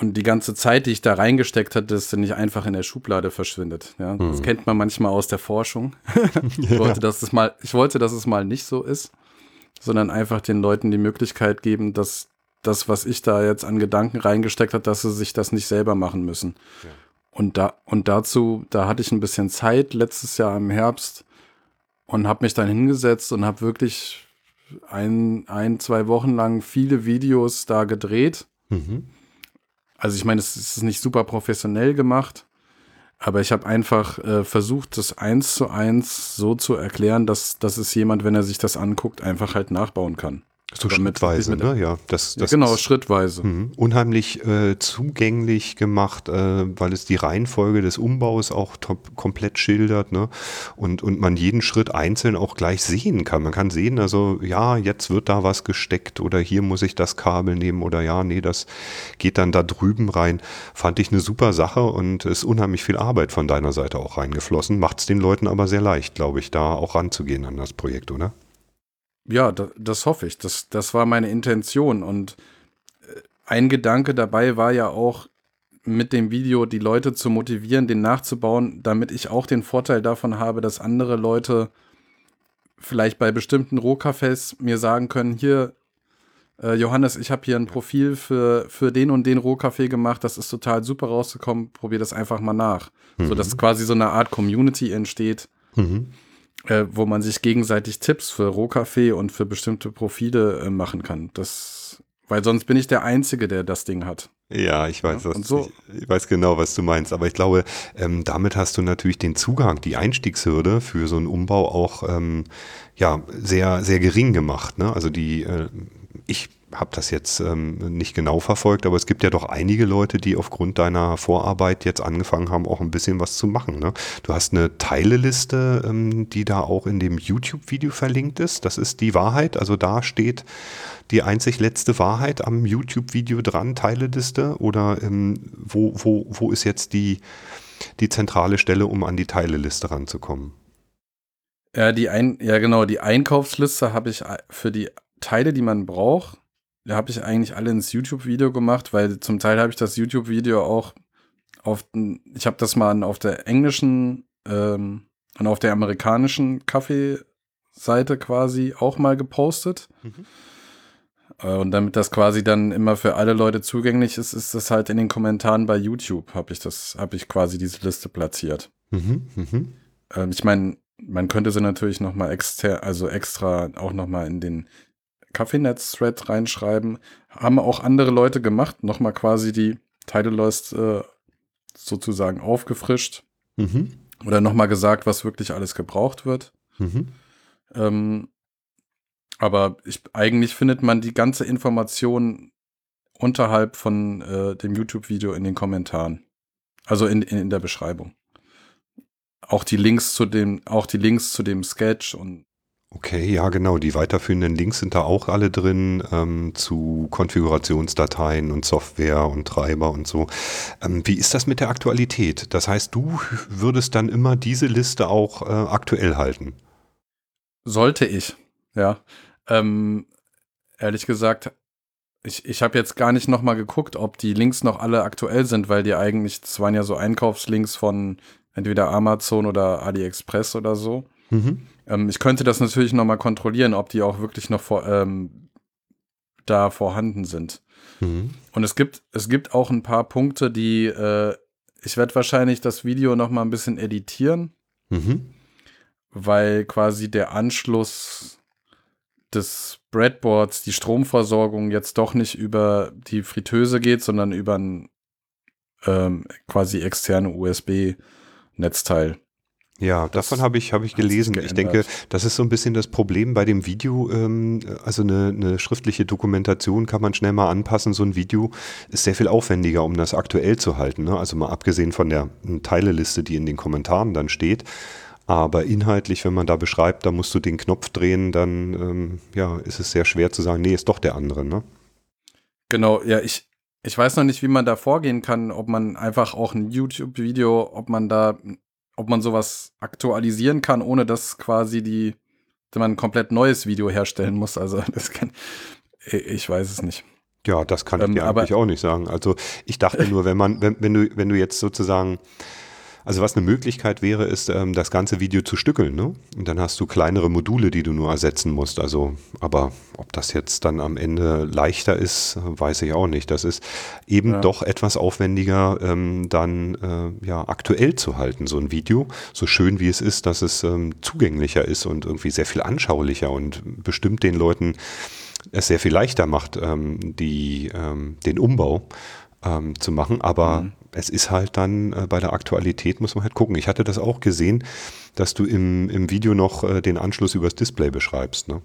Und die ganze Zeit, die ich da reingesteckt hatte, dass sie nicht einfach in der Schublade verschwindet. Ja, mhm. Das kennt man manchmal aus der Forschung. ich, ja. wollte, dass es mal, ich wollte, dass es mal nicht so ist, sondern einfach den Leuten die Möglichkeit geben, dass das, was ich da jetzt an Gedanken reingesteckt habe, dass sie sich das nicht selber machen müssen. Ja. Und da und dazu, da hatte ich ein bisschen Zeit letztes Jahr im Herbst und habe mich dann hingesetzt und habe wirklich ein, ein, zwei Wochen lang viele Videos da gedreht. Mhm. Also ich meine, es ist nicht super professionell gemacht, aber ich habe einfach äh, versucht, das eins zu eins so zu erklären, dass, dass es jemand, wenn er sich das anguckt, einfach halt nachbauen kann. So schrittweise, ne? Ja, das, das genau, ist, schrittweise. Mh, unheimlich äh, zugänglich gemacht, äh, weil es die Reihenfolge des Umbaus auch top, komplett schildert, ne? Und, und man jeden Schritt einzeln auch gleich sehen kann. Man kann sehen, also ja, jetzt wird da was gesteckt oder hier muss ich das Kabel nehmen oder ja, nee, das geht dann da drüben rein. Fand ich eine super Sache und ist unheimlich viel Arbeit von deiner Seite auch reingeflossen. Macht es den Leuten aber sehr leicht, glaube ich, da auch ranzugehen an das Projekt, oder? Ja, das, das hoffe ich. Das, das war meine Intention. Und äh, ein Gedanke dabei war ja auch, mit dem Video die Leute zu motivieren, den nachzubauen, damit ich auch den Vorteil davon habe, dass andere Leute vielleicht bei bestimmten Rohkaffees mir sagen können, hier, äh, Johannes, ich habe hier ein Profil für, für den und den Rohkaffee gemacht, das ist total super rausgekommen, probier das einfach mal nach. Mhm. So dass quasi so eine Art Community entsteht. Mhm äh, wo man sich gegenseitig Tipps für Rohkaffee und für bestimmte Profile äh, machen kann. Das, weil sonst bin ich der Einzige, der das Ding hat. Ja, ich weiß, ja, was, so. ich, ich, weiß genau, was du meinst. Aber ich glaube, ähm, damit hast du natürlich den Zugang, die Einstiegshürde für so einen Umbau auch ähm, ja sehr sehr gering gemacht. Ne? Also die, äh, ich habe das jetzt ähm, nicht genau verfolgt, aber es gibt ja doch einige Leute, die aufgrund deiner Vorarbeit jetzt angefangen haben, auch ein bisschen was zu machen. Ne? Du hast eine Teileliste, ähm, die da auch in dem YouTube-Video verlinkt ist. Das ist die Wahrheit. Also da steht die einzig letzte Wahrheit am YouTube-Video dran, Teileliste. Oder ähm, wo, wo, wo ist jetzt die, die zentrale Stelle, um an die Teileliste ranzukommen? Ja, die ein, ja genau, die Einkaufsliste habe ich für die Teile, die man braucht, da habe ich eigentlich alle ins YouTube-Video gemacht, weil zum Teil habe ich das YouTube-Video auch auf, ich habe das mal auf der englischen ähm, und auf der amerikanischen Kaffeeseite quasi auch mal gepostet. Mhm. Äh, und damit das quasi dann immer für alle Leute zugänglich ist, ist das halt in den Kommentaren bei YouTube, habe ich das, habe ich quasi diese Liste platziert. Mhm, mh. ähm, ich meine, man könnte sie natürlich noch mal extra, also extra auch noch mal in den Kaffeenetz-Thread reinschreiben. Haben auch andere Leute gemacht, nochmal quasi die Titleist äh, sozusagen aufgefrischt. Mhm. Oder nochmal gesagt, was wirklich alles gebraucht wird. Mhm. Ähm, aber ich, eigentlich findet man die ganze Information unterhalb von äh, dem YouTube-Video in den Kommentaren. Also in, in, in der Beschreibung. Auch die Links zu dem, auch die Links zu dem Sketch und Okay, ja genau. Die weiterführenden Links sind da auch alle drin ähm, zu Konfigurationsdateien und Software und Treiber und so. Ähm, wie ist das mit der Aktualität? Das heißt, du würdest dann immer diese Liste auch äh, aktuell halten? Sollte ich, ja. Ähm, ehrlich gesagt, ich, ich habe jetzt gar nicht nochmal geguckt, ob die Links noch alle aktuell sind, weil die eigentlich, das waren ja so Einkaufslinks von entweder Amazon oder AliExpress oder so. Mhm. Ähm, ich könnte das natürlich nochmal kontrollieren, ob die auch wirklich noch vor, ähm, da vorhanden sind. Mhm. Und es gibt, es gibt auch ein paar Punkte, die äh, ich werde wahrscheinlich das Video nochmal ein bisschen editieren, mhm. weil quasi der Anschluss des Breadboards, die Stromversorgung jetzt doch nicht über die Fritteuse geht, sondern über ein ähm, quasi externe USB-Netzteil. Ja, davon habe ich, hab ich gelesen. Ich denke, das ist so ein bisschen das Problem bei dem Video. Ähm, also eine, eine schriftliche Dokumentation kann man schnell mal anpassen. So ein Video ist sehr viel aufwendiger, um das aktuell zu halten. Ne? Also mal abgesehen von der Teileliste, die in den Kommentaren dann steht. Aber inhaltlich, wenn man da beschreibt, da musst du den Knopf drehen, dann ähm, ja, ist es sehr schwer zu sagen, nee, ist doch der andere. Ne? Genau, ja, ich, ich weiß noch nicht, wie man da vorgehen kann, ob man einfach auch ein YouTube-Video, ob man da ob man sowas aktualisieren kann, ohne dass quasi die, dass man ein komplett neues Video herstellen muss. Also das kann, ich weiß es nicht. Ja, das kann ich ähm, dir eigentlich auch nicht sagen. Also ich dachte nur, wenn man, wenn, wenn du, wenn du jetzt sozusagen also was eine Möglichkeit wäre, ist, ähm, das ganze Video zu stückeln. Ne? Und dann hast du kleinere Module, die du nur ersetzen musst. Also, aber ob das jetzt dann am Ende leichter ist, weiß ich auch nicht. Das ist eben ja. doch etwas aufwendiger, ähm, dann äh, ja aktuell zu halten, so ein Video. So schön wie es ist, dass es ähm, zugänglicher ist und irgendwie sehr viel anschaulicher und bestimmt den Leuten es sehr viel leichter macht, ähm, die, ähm, den Umbau ähm, zu machen. Aber mhm es ist halt dann äh, bei der Aktualität muss man halt gucken. Ich hatte das auch gesehen, dass du im, im Video noch äh, den Anschluss übers Display beschreibst, ne?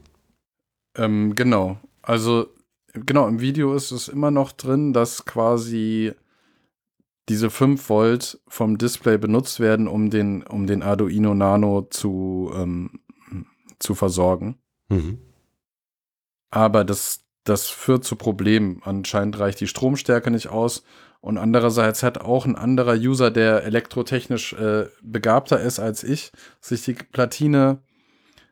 Ähm, genau. Also, genau, im Video ist es immer noch drin, dass quasi diese 5 Volt vom Display benutzt werden, um den, um den Arduino Nano zu, ähm, zu versorgen. Mhm. Aber das, das führt zu Problemen. Anscheinend reicht die Stromstärke nicht aus und andererseits hat auch ein anderer User, der elektrotechnisch äh, begabter ist als ich, sich die Platine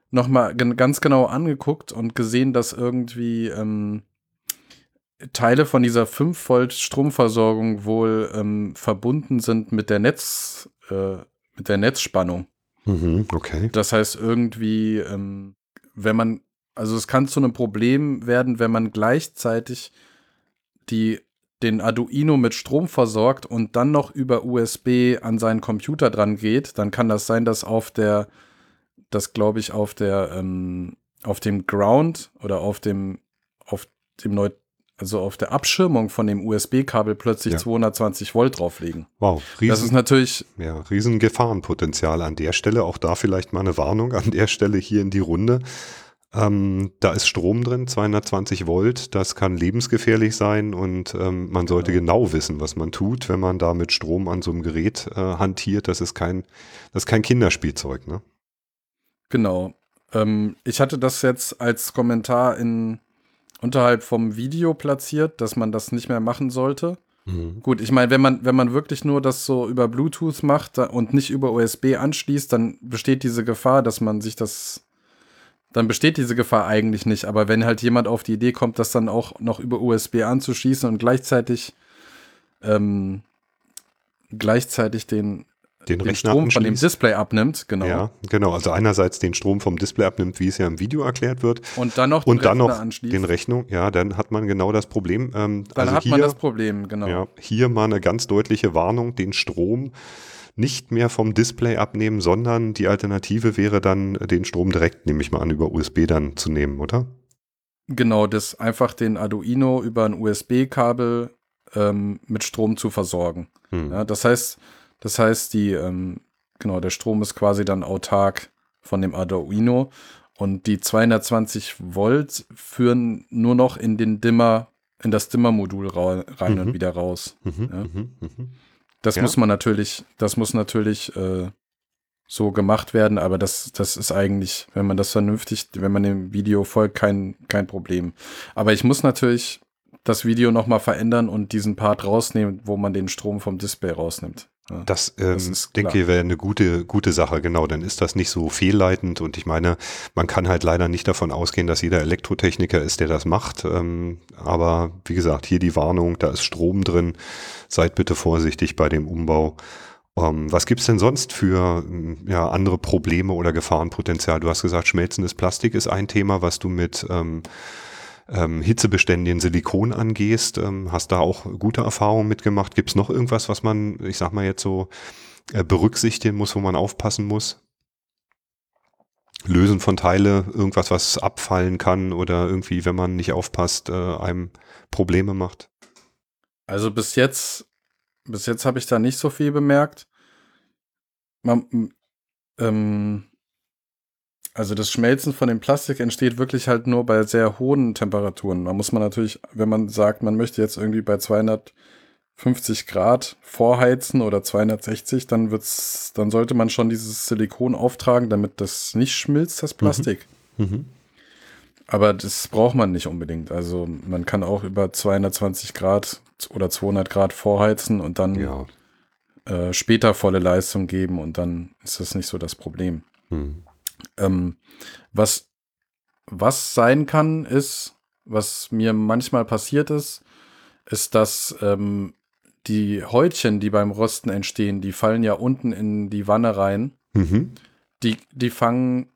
nochmal ganz genau angeguckt und gesehen, dass irgendwie ähm, Teile von dieser 5 Volt Stromversorgung wohl ähm, verbunden sind mit der Netz, äh, mit der Netzspannung. Mhm, okay. Das heißt irgendwie, ähm, wenn man, also es kann zu einem Problem werden, wenn man gleichzeitig die den Arduino mit Strom versorgt und dann noch über USB an seinen Computer dran geht, dann kann das sein, dass auf der, das glaube ich, auf der, ähm, auf dem Ground oder auf dem, auf dem Neu also auf der Abschirmung von dem USB-Kabel plötzlich ja. 220 Volt drauflegen. Wow, riesen, das ist natürlich. Ja, riesen Gefahrenpotenzial an der Stelle. Auch da vielleicht mal eine Warnung an der Stelle hier in die Runde. Ähm, da ist Strom drin, 220 Volt. Das kann lebensgefährlich sein und ähm, man sollte ja. genau wissen, was man tut, wenn man da mit Strom an so einem Gerät äh, hantiert. Das ist kein, das ist kein Kinderspielzeug, ne? Genau. Ähm, ich hatte das jetzt als Kommentar in unterhalb vom Video platziert, dass man das nicht mehr machen sollte. Mhm. Gut, ich meine, wenn man, wenn man wirklich nur das so über Bluetooth macht und nicht über USB anschließt, dann besteht diese Gefahr, dass man sich das dann besteht diese Gefahr eigentlich nicht. Aber wenn halt jemand auf die Idee kommt, das dann auch noch über USB anzuschließen und gleichzeitig ähm, gleichzeitig den, den, den Strom von dem Display abnimmt, genau. Ja, genau. Also einerseits den Strom vom Display abnimmt, wie es ja im Video erklärt wird. Und dann noch den, und dann noch anschließt. den Rechnung. Ja, dann hat man genau das Problem. Ähm, dann also hat hier, man das Problem, genau. Ja, hier mal eine ganz deutliche Warnung, den Strom nicht mehr vom Display abnehmen, sondern die Alternative wäre dann, den Strom direkt, nehme ich mal an, über USB dann zu nehmen, oder? Genau, das einfach den Arduino über ein USB-Kabel ähm, mit Strom zu versorgen. Hm. Ja, das heißt, das heißt, die, ähm, genau, der Strom ist quasi dann autark von dem Arduino und die 220 Volt führen nur noch in den Dimmer, in das Dimmer-Modul rein mhm. und wieder raus. Mhm, ja. mhm, mhm. Das ja. muss man natürlich, das muss natürlich äh, so gemacht werden, aber das, das ist eigentlich, wenn man das vernünftig, wenn man dem Video folgt, kein, kein Problem. Aber ich muss natürlich das Video nochmal verändern und diesen Part rausnehmen, wo man den Strom vom Display rausnimmt. Ja, das, ähm, das denke ich, wäre eine gute, gute Sache, genau. Dann ist das nicht so fehlleitend und ich meine, man kann halt leider nicht davon ausgehen, dass jeder Elektrotechniker ist, der das macht. Ähm, aber wie gesagt, hier die Warnung, da ist Strom drin. Seid bitte vorsichtig bei dem Umbau. Ähm, was gibt's denn sonst für ja, andere Probleme oder Gefahrenpotenzial? Du hast gesagt, schmelzendes Plastik ist ein Thema, was du mit ähm, ähm, hitzebeständigen Silikon angehst. Ähm, hast da auch gute Erfahrungen mitgemacht. Gibt es noch irgendwas, was man, ich sag mal jetzt so, äh, berücksichtigen muss, wo man aufpassen muss? Lösen von Teile, irgendwas, was abfallen kann oder irgendwie, wenn man nicht aufpasst, äh, einem Probleme macht? Also bis jetzt, bis jetzt habe ich da nicht so viel bemerkt. Man, ähm, also das Schmelzen von dem Plastik entsteht wirklich halt nur bei sehr hohen Temperaturen. Da muss man natürlich, wenn man sagt, man möchte jetzt irgendwie bei 250 Grad vorheizen oder 260, dann wird's, dann sollte man schon dieses Silikon auftragen, damit das nicht schmilzt, das Plastik. Mhm. Mhm. Aber das braucht man nicht unbedingt. Also man kann auch über 220 Grad oder 200 Grad vorheizen und dann ja. äh, später volle Leistung geben und dann ist das nicht so das Problem. Mhm. Ähm, was, was sein kann, ist, was mir manchmal passiert ist, ist, dass ähm, die Häutchen, die beim Rösten entstehen, die fallen ja unten in die Wanne rein. Mhm. Die, die fangen,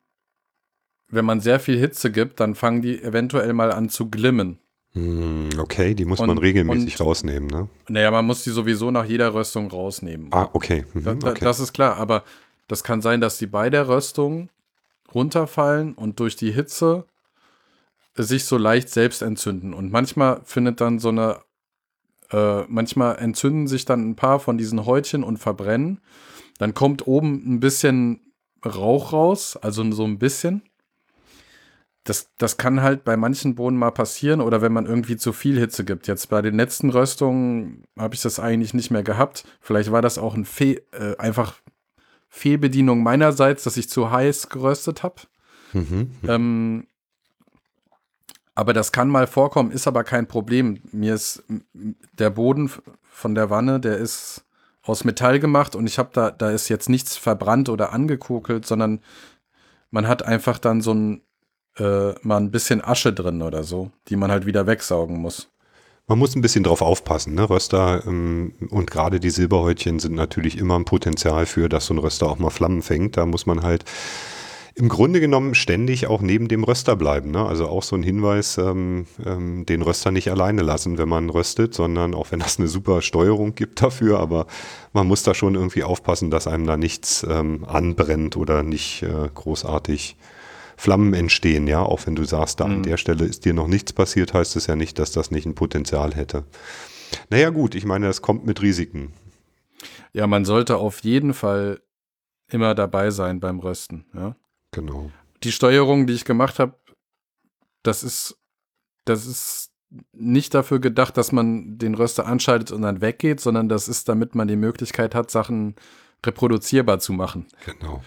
wenn man sehr viel Hitze gibt, dann fangen die eventuell mal an zu glimmen. Hm, okay, die muss und, man regelmäßig und, rausnehmen, ne? Naja, man muss die sowieso nach jeder Röstung rausnehmen. Ah, okay. Mhm, okay. Das ist klar, aber das kann sein, dass die bei der Röstung runterfallen und durch die Hitze sich so leicht selbst entzünden. Und manchmal findet dann so eine, äh, manchmal entzünden sich dann ein paar von diesen Häutchen und verbrennen. Dann kommt oben ein bisschen Rauch raus, also so ein bisschen. Das, das kann halt bei manchen Bohnen mal passieren oder wenn man irgendwie zu viel Hitze gibt. Jetzt bei den letzten Röstungen habe ich das eigentlich nicht mehr gehabt. Vielleicht war das auch ein Fe äh, einfach Fehlbedienung meinerseits, dass ich zu heiß geröstet habe. Mhm. Ähm, aber das kann mal vorkommen, ist aber kein Problem. Mir ist der Boden von der Wanne, der ist aus Metall gemacht und ich habe da, da ist jetzt nichts verbrannt oder angekokelt, sondern man hat einfach dann so ein, äh, mal ein bisschen Asche drin oder so, die man halt wieder wegsaugen muss. Man muss ein bisschen drauf aufpassen. Ne? Röster ähm, und gerade die Silberhäutchen sind natürlich immer ein Potenzial für, dass so ein Röster auch mal Flammen fängt. Da muss man halt im Grunde genommen ständig auch neben dem Röster bleiben. Ne? Also auch so ein Hinweis, ähm, ähm, den Röster nicht alleine lassen, wenn man röstet, sondern auch wenn das eine super Steuerung gibt dafür, aber man muss da schon irgendwie aufpassen, dass einem da nichts ähm, anbrennt oder nicht äh, großartig Flammen entstehen, ja. Auch wenn du sagst, da mhm. an der Stelle ist dir noch nichts passiert, heißt es ja nicht, dass das nicht ein Potenzial hätte. Naja, gut, ich meine, das kommt mit Risiken. Ja, man sollte auf jeden Fall immer dabei sein beim Rösten, ja. Genau. Die Steuerung, die ich gemacht habe, das ist, das ist nicht dafür gedacht, dass man den Röster anschaltet und dann weggeht, sondern das ist, damit man die Möglichkeit hat, Sachen reproduzierbar zu machen. Genau.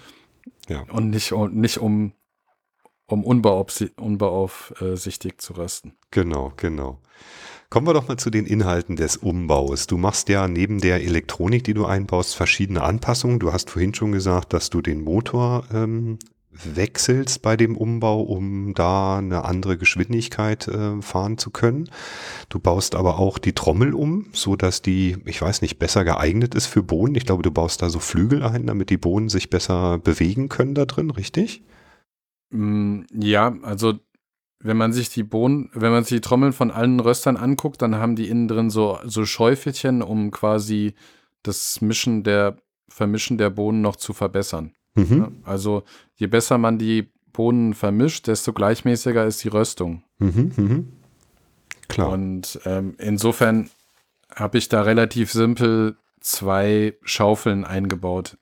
Ja. Und nicht, nicht um, um unbeaufsichtigt zu rösten. Genau, genau. Kommen wir doch mal zu den Inhalten des Umbaus. Du machst ja neben der Elektronik, die du einbaust, verschiedene Anpassungen. Du hast vorhin schon gesagt, dass du den Motor ähm, wechselst bei dem Umbau, um da eine andere Geschwindigkeit äh, fahren zu können. Du baust aber auch die Trommel um, so dass die, ich weiß nicht, besser geeignet ist für Bohnen. Ich glaube, du baust da so Flügel ein, damit die Bohnen sich besser bewegen können da drin, richtig? Mm, ja, also wenn man sich die Bohnen, wenn man sich die Trommeln von allen Röstern anguckt, dann haben die innen drin so, so Schäufelchen, um quasi das Mischen der, Vermischen der Bohnen noch zu verbessern. Mhm. Also je besser man die Bohnen vermischt, desto gleichmäßiger ist die Röstung. Mhm, mh. Klar. Und ähm, insofern habe ich da relativ simpel zwei Schaufeln eingebaut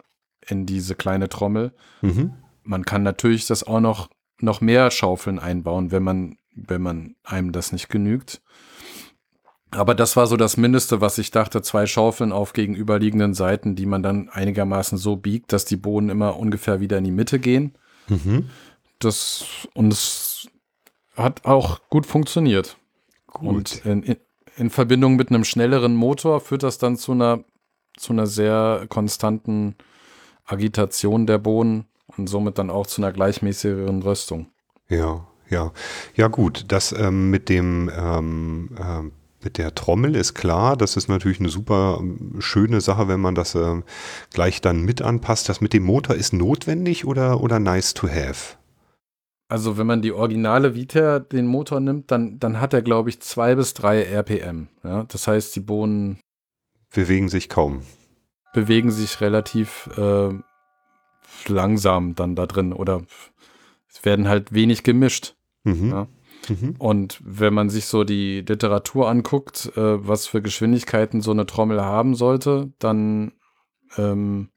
in diese kleine Trommel. Mhm. Man kann natürlich das auch noch, noch mehr Schaufeln einbauen, wenn man, wenn man einem das nicht genügt. Aber das war so das Mindeste, was ich dachte, zwei Schaufeln auf gegenüberliegenden Seiten, die man dann einigermaßen so biegt, dass die Bohnen immer ungefähr wieder in die Mitte gehen. Mhm. Das, und es hat auch gut funktioniert. Gut. Und in, in, Verbindung mit einem schnelleren Motor führt das dann zu einer, zu einer sehr konstanten Agitation der Bohnen und somit dann auch zu einer gleichmäßigeren Röstung. Ja, ja. Ja, gut. Das ähm, mit dem ähm, ähm mit der Trommel ist klar, das ist natürlich eine super ähm, schöne Sache, wenn man das äh, gleich dann mit anpasst. Das mit dem Motor ist notwendig oder, oder nice to have? Also wenn man die originale Vita den Motor nimmt, dann, dann hat er, glaube ich, zwei bis drei RPM. Ja? Das heißt, die Bohnen bewegen sich kaum. Bewegen sich relativ äh, langsam dann da drin oder es werden halt wenig gemischt. Mhm. Ja? Mhm. Und wenn man sich so die Literatur anguckt, äh, was für Geschwindigkeiten so eine Trommel haben sollte, dann ähm,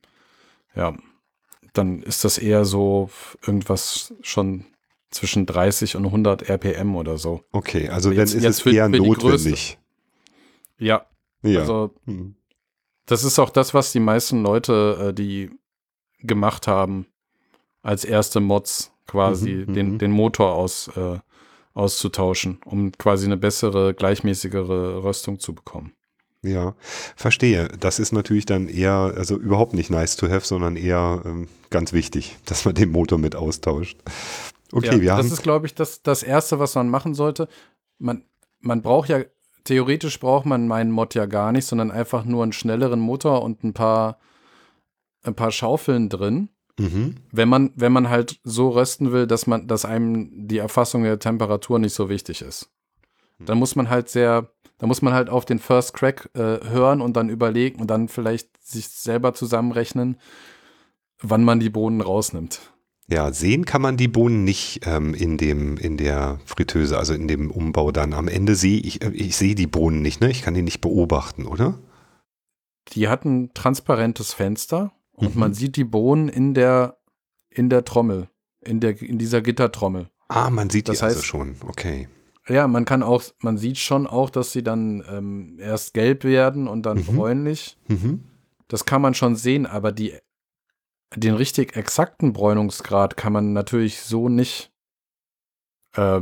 ja, dann ist das eher so irgendwas schon zwischen 30 und 100 RPM oder so. Okay, also jetzt, dann ist es für, eher für notwendig. Ja, ja. Also mhm. das ist auch das, was die meisten Leute, äh, die gemacht haben, als erste Mods quasi mhm, den, mhm. den Motor aus äh, auszutauschen, um quasi eine bessere, gleichmäßigere Röstung zu bekommen. Ja, verstehe. Das ist natürlich dann eher, also überhaupt nicht nice to have, sondern eher ähm, ganz wichtig, dass man den Motor mit austauscht. Okay, ja, wir haben. Das ist, glaube ich, das, das Erste, was man machen sollte. Man, man braucht ja, theoretisch braucht man meinen Mod ja gar nicht, sondern einfach nur einen schnelleren Motor und ein paar, ein paar Schaufeln drin. Mhm. Wenn man, wenn man halt so rösten will, dass man, dass einem die Erfassung der Temperatur nicht so wichtig ist. Dann muss man halt sehr da muss man halt auf den First Crack äh, hören und dann überlegen und dann vielleicht sich selber zusammenrechnen, wann man die Bohnen rausnimmt. Ja, sehen kann man die Bohnen nicht ähm, in dem in der Fritteuse, also in dem Umbau dann. Am Ende sehe ich äh, ich sehe die Bohnen nicht, ne? Ich kann die nicht beobachten, oder? Die hat ein transparentes Fenster und mhm. man sieht die Bohnen in der in der Trommel, in der in dieser Gittertrommel. Ah, man sieht das die also heißt, also schon. Okay. Ja, man kann auch, man sieht schon auch, dass sie dann ähm, erst gelb werden und dann mhm. bräunlich. Mhm. Das kann man schon sehen, aber die, den richtig exakten Bräunungsgrad kann man natürlich so nicht äh,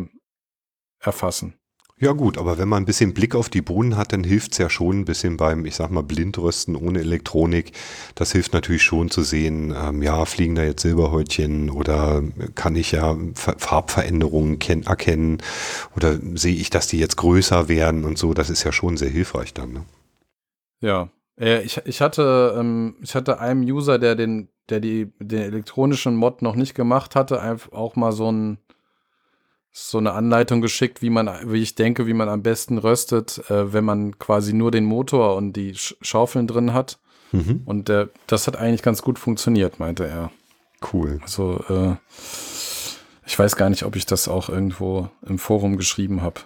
erfassen. Ja gut, aber wenn man ein bisschen Blick auf die Bohnen hat, dann hilft es ja schon ein bisschen beim, ich sag mal, Blindrösten ohne Elektronik. Das hilft natürlich schon zu sehen, ähm, ja, fliegen da jetzt Silberhäutchen oder kann ich ja Farbveränderungen erkennen oder sehe ich, dass die jetzt größer werden und so. Das ist ja schon sehr hilfreich dann. Ne? Ja, äh, ich, ich hatte, ähm, ich hatte einem User, der den, der die, den elektronischen Mod noch nicht gemacht hatte, einfach auch mal so ein so eine Anleitung geschickt, wie man, wie ich denke, wie man am besten röstet, äh, wenn man quasi nur den Motor und die Sch Schaufeln drin hat. Mhm. Und äh, das hat eigentlich ganz gut funktioniert, meinte er. Cool. Also äh, ich weiß gar nicht, ob ich das auch irgendwo im Forum geschrieben habe.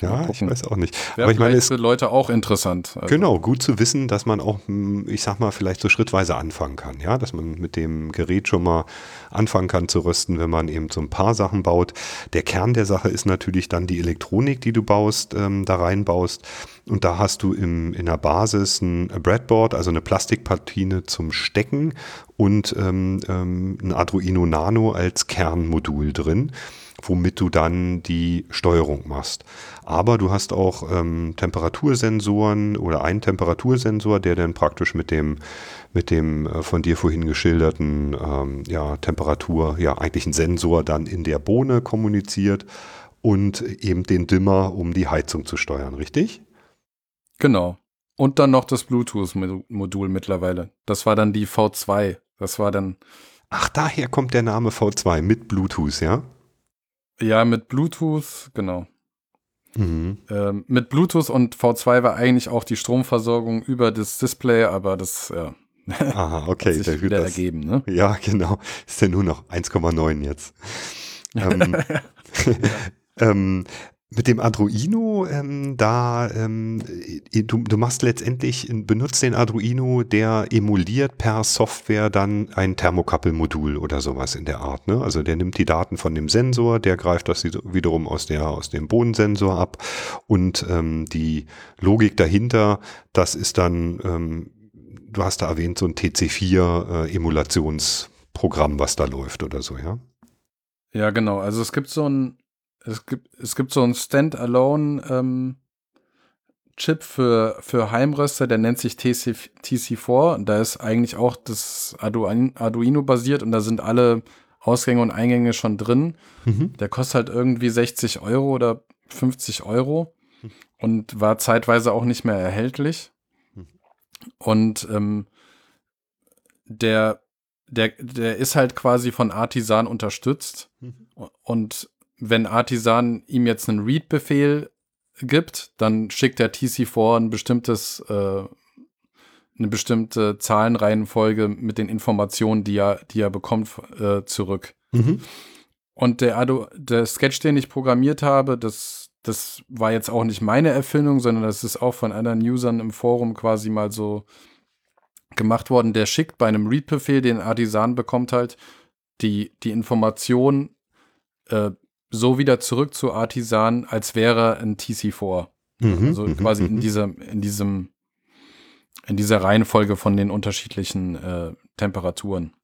Ja, ich weiß auch nicht. Wäre Aber ich meine, es für Leute auch interessant. Also. Genau, gut zu wissen, dass man auch, hm, ich sag mal, vielleicht so schrittweise anfangen kann. Ja, dass man mit dem Gerät schon mal anfangen kann zu rösten, wenn man eben so ein paar Sachen baut. Der Kern der Sache ist natürlich dann die Elektronik, die du baust, ähm, da reinbaust. Und da hast du im, in der Basis ein Breadboard, also eine Plastikplatine zum Stecken und ähm, ähm, ein Arduino Nano als Kernmodul drin womit du dann die Steuerung machst. Aber du hast auch ähm, Temperatursensoren oder einen Temperatursensor, der dann praktisch mit dem mit dem äh, von dir vorhin geschilderten ähm, ja, Temperatur, ja eigentlich ein Sensor dann in der Bohne kommuniziert und eben den Dimmer, um die Heizung zu steuern, richtig? Genau. Und dann noch das Bluetooth-Modul mittlerweile. Das war dann die V2. Das war dann. Ach, daher kommt der Name V2 mit Bluetooth, ja? Ja, mit Bluetooth, genau. Mhm. Ähm, mit Bluetooth und V2 war eigentlich auch die Stromversorgung über das Display, aber das ja, Aha, okay, hat sich wieder das, ergeben. Ne? Ja, genau. Ist ja nur noch 1,9 jetzt. ähm, ähm, mit dem Arduino, ähm, da ähm, du, du machst letztendlich, benutzt den Arduino, der emuliert per Software dann ein Thermokapelmodul oder sowas in der Art. Ne? Also der nimmt die Daten von dem Sensor, der greift das wiederum aus, der, aus dem Bodensensor ab und ähm, die Logik dahinter, das ist dann, ähm, du hast da erwähnt, so ein TC4-Emulationsprogramm, äh, was da läuft oder so, ja? Ja, genau. Also es gibt so ein es gibt, es gibt so einen Standalone ähm, Chip für, für Heimröster, der nennt sich TC, TC4 und da ist eigentlich auch das Arduino basiert und da sind alle Ausgänge und Eingänge schon drin. Mhm. Der kostet halt irgendwie 60 Euro oder 50 Euro und war zeitweise auch nicht mehr erhältlich. Mhm. Und ähm, der, der, der ist halt quasi von Artisan unterstützt. Mhm. Und wenn Artisan ihm jetzt einen Read-Befehl gibt, dann schickt der TC4 ein bestimmtes, äh, eine bestimmte Zahlenreihenfolge mit den Informationen, die er, die er bekommt, äh, zurück. Mhm. Und der, Ado, der Sketch, den ich programmiert habe, das, das war jetzt auch nicht meine Erfindung, sondern das ist auch von anderen Usern im Forum quasi mal so gemacht worden. Der schickt bei einem Read-Befehl, den Artisan bekommt halt die, die Information äh, so wieder zurück zu Artisan, als wäre ein TC4. Mhm, also mhm, quasi in mhm. diesem, in diesem, in dieser Reihenfolge von den unterschiedlichen äh, Temperaturen.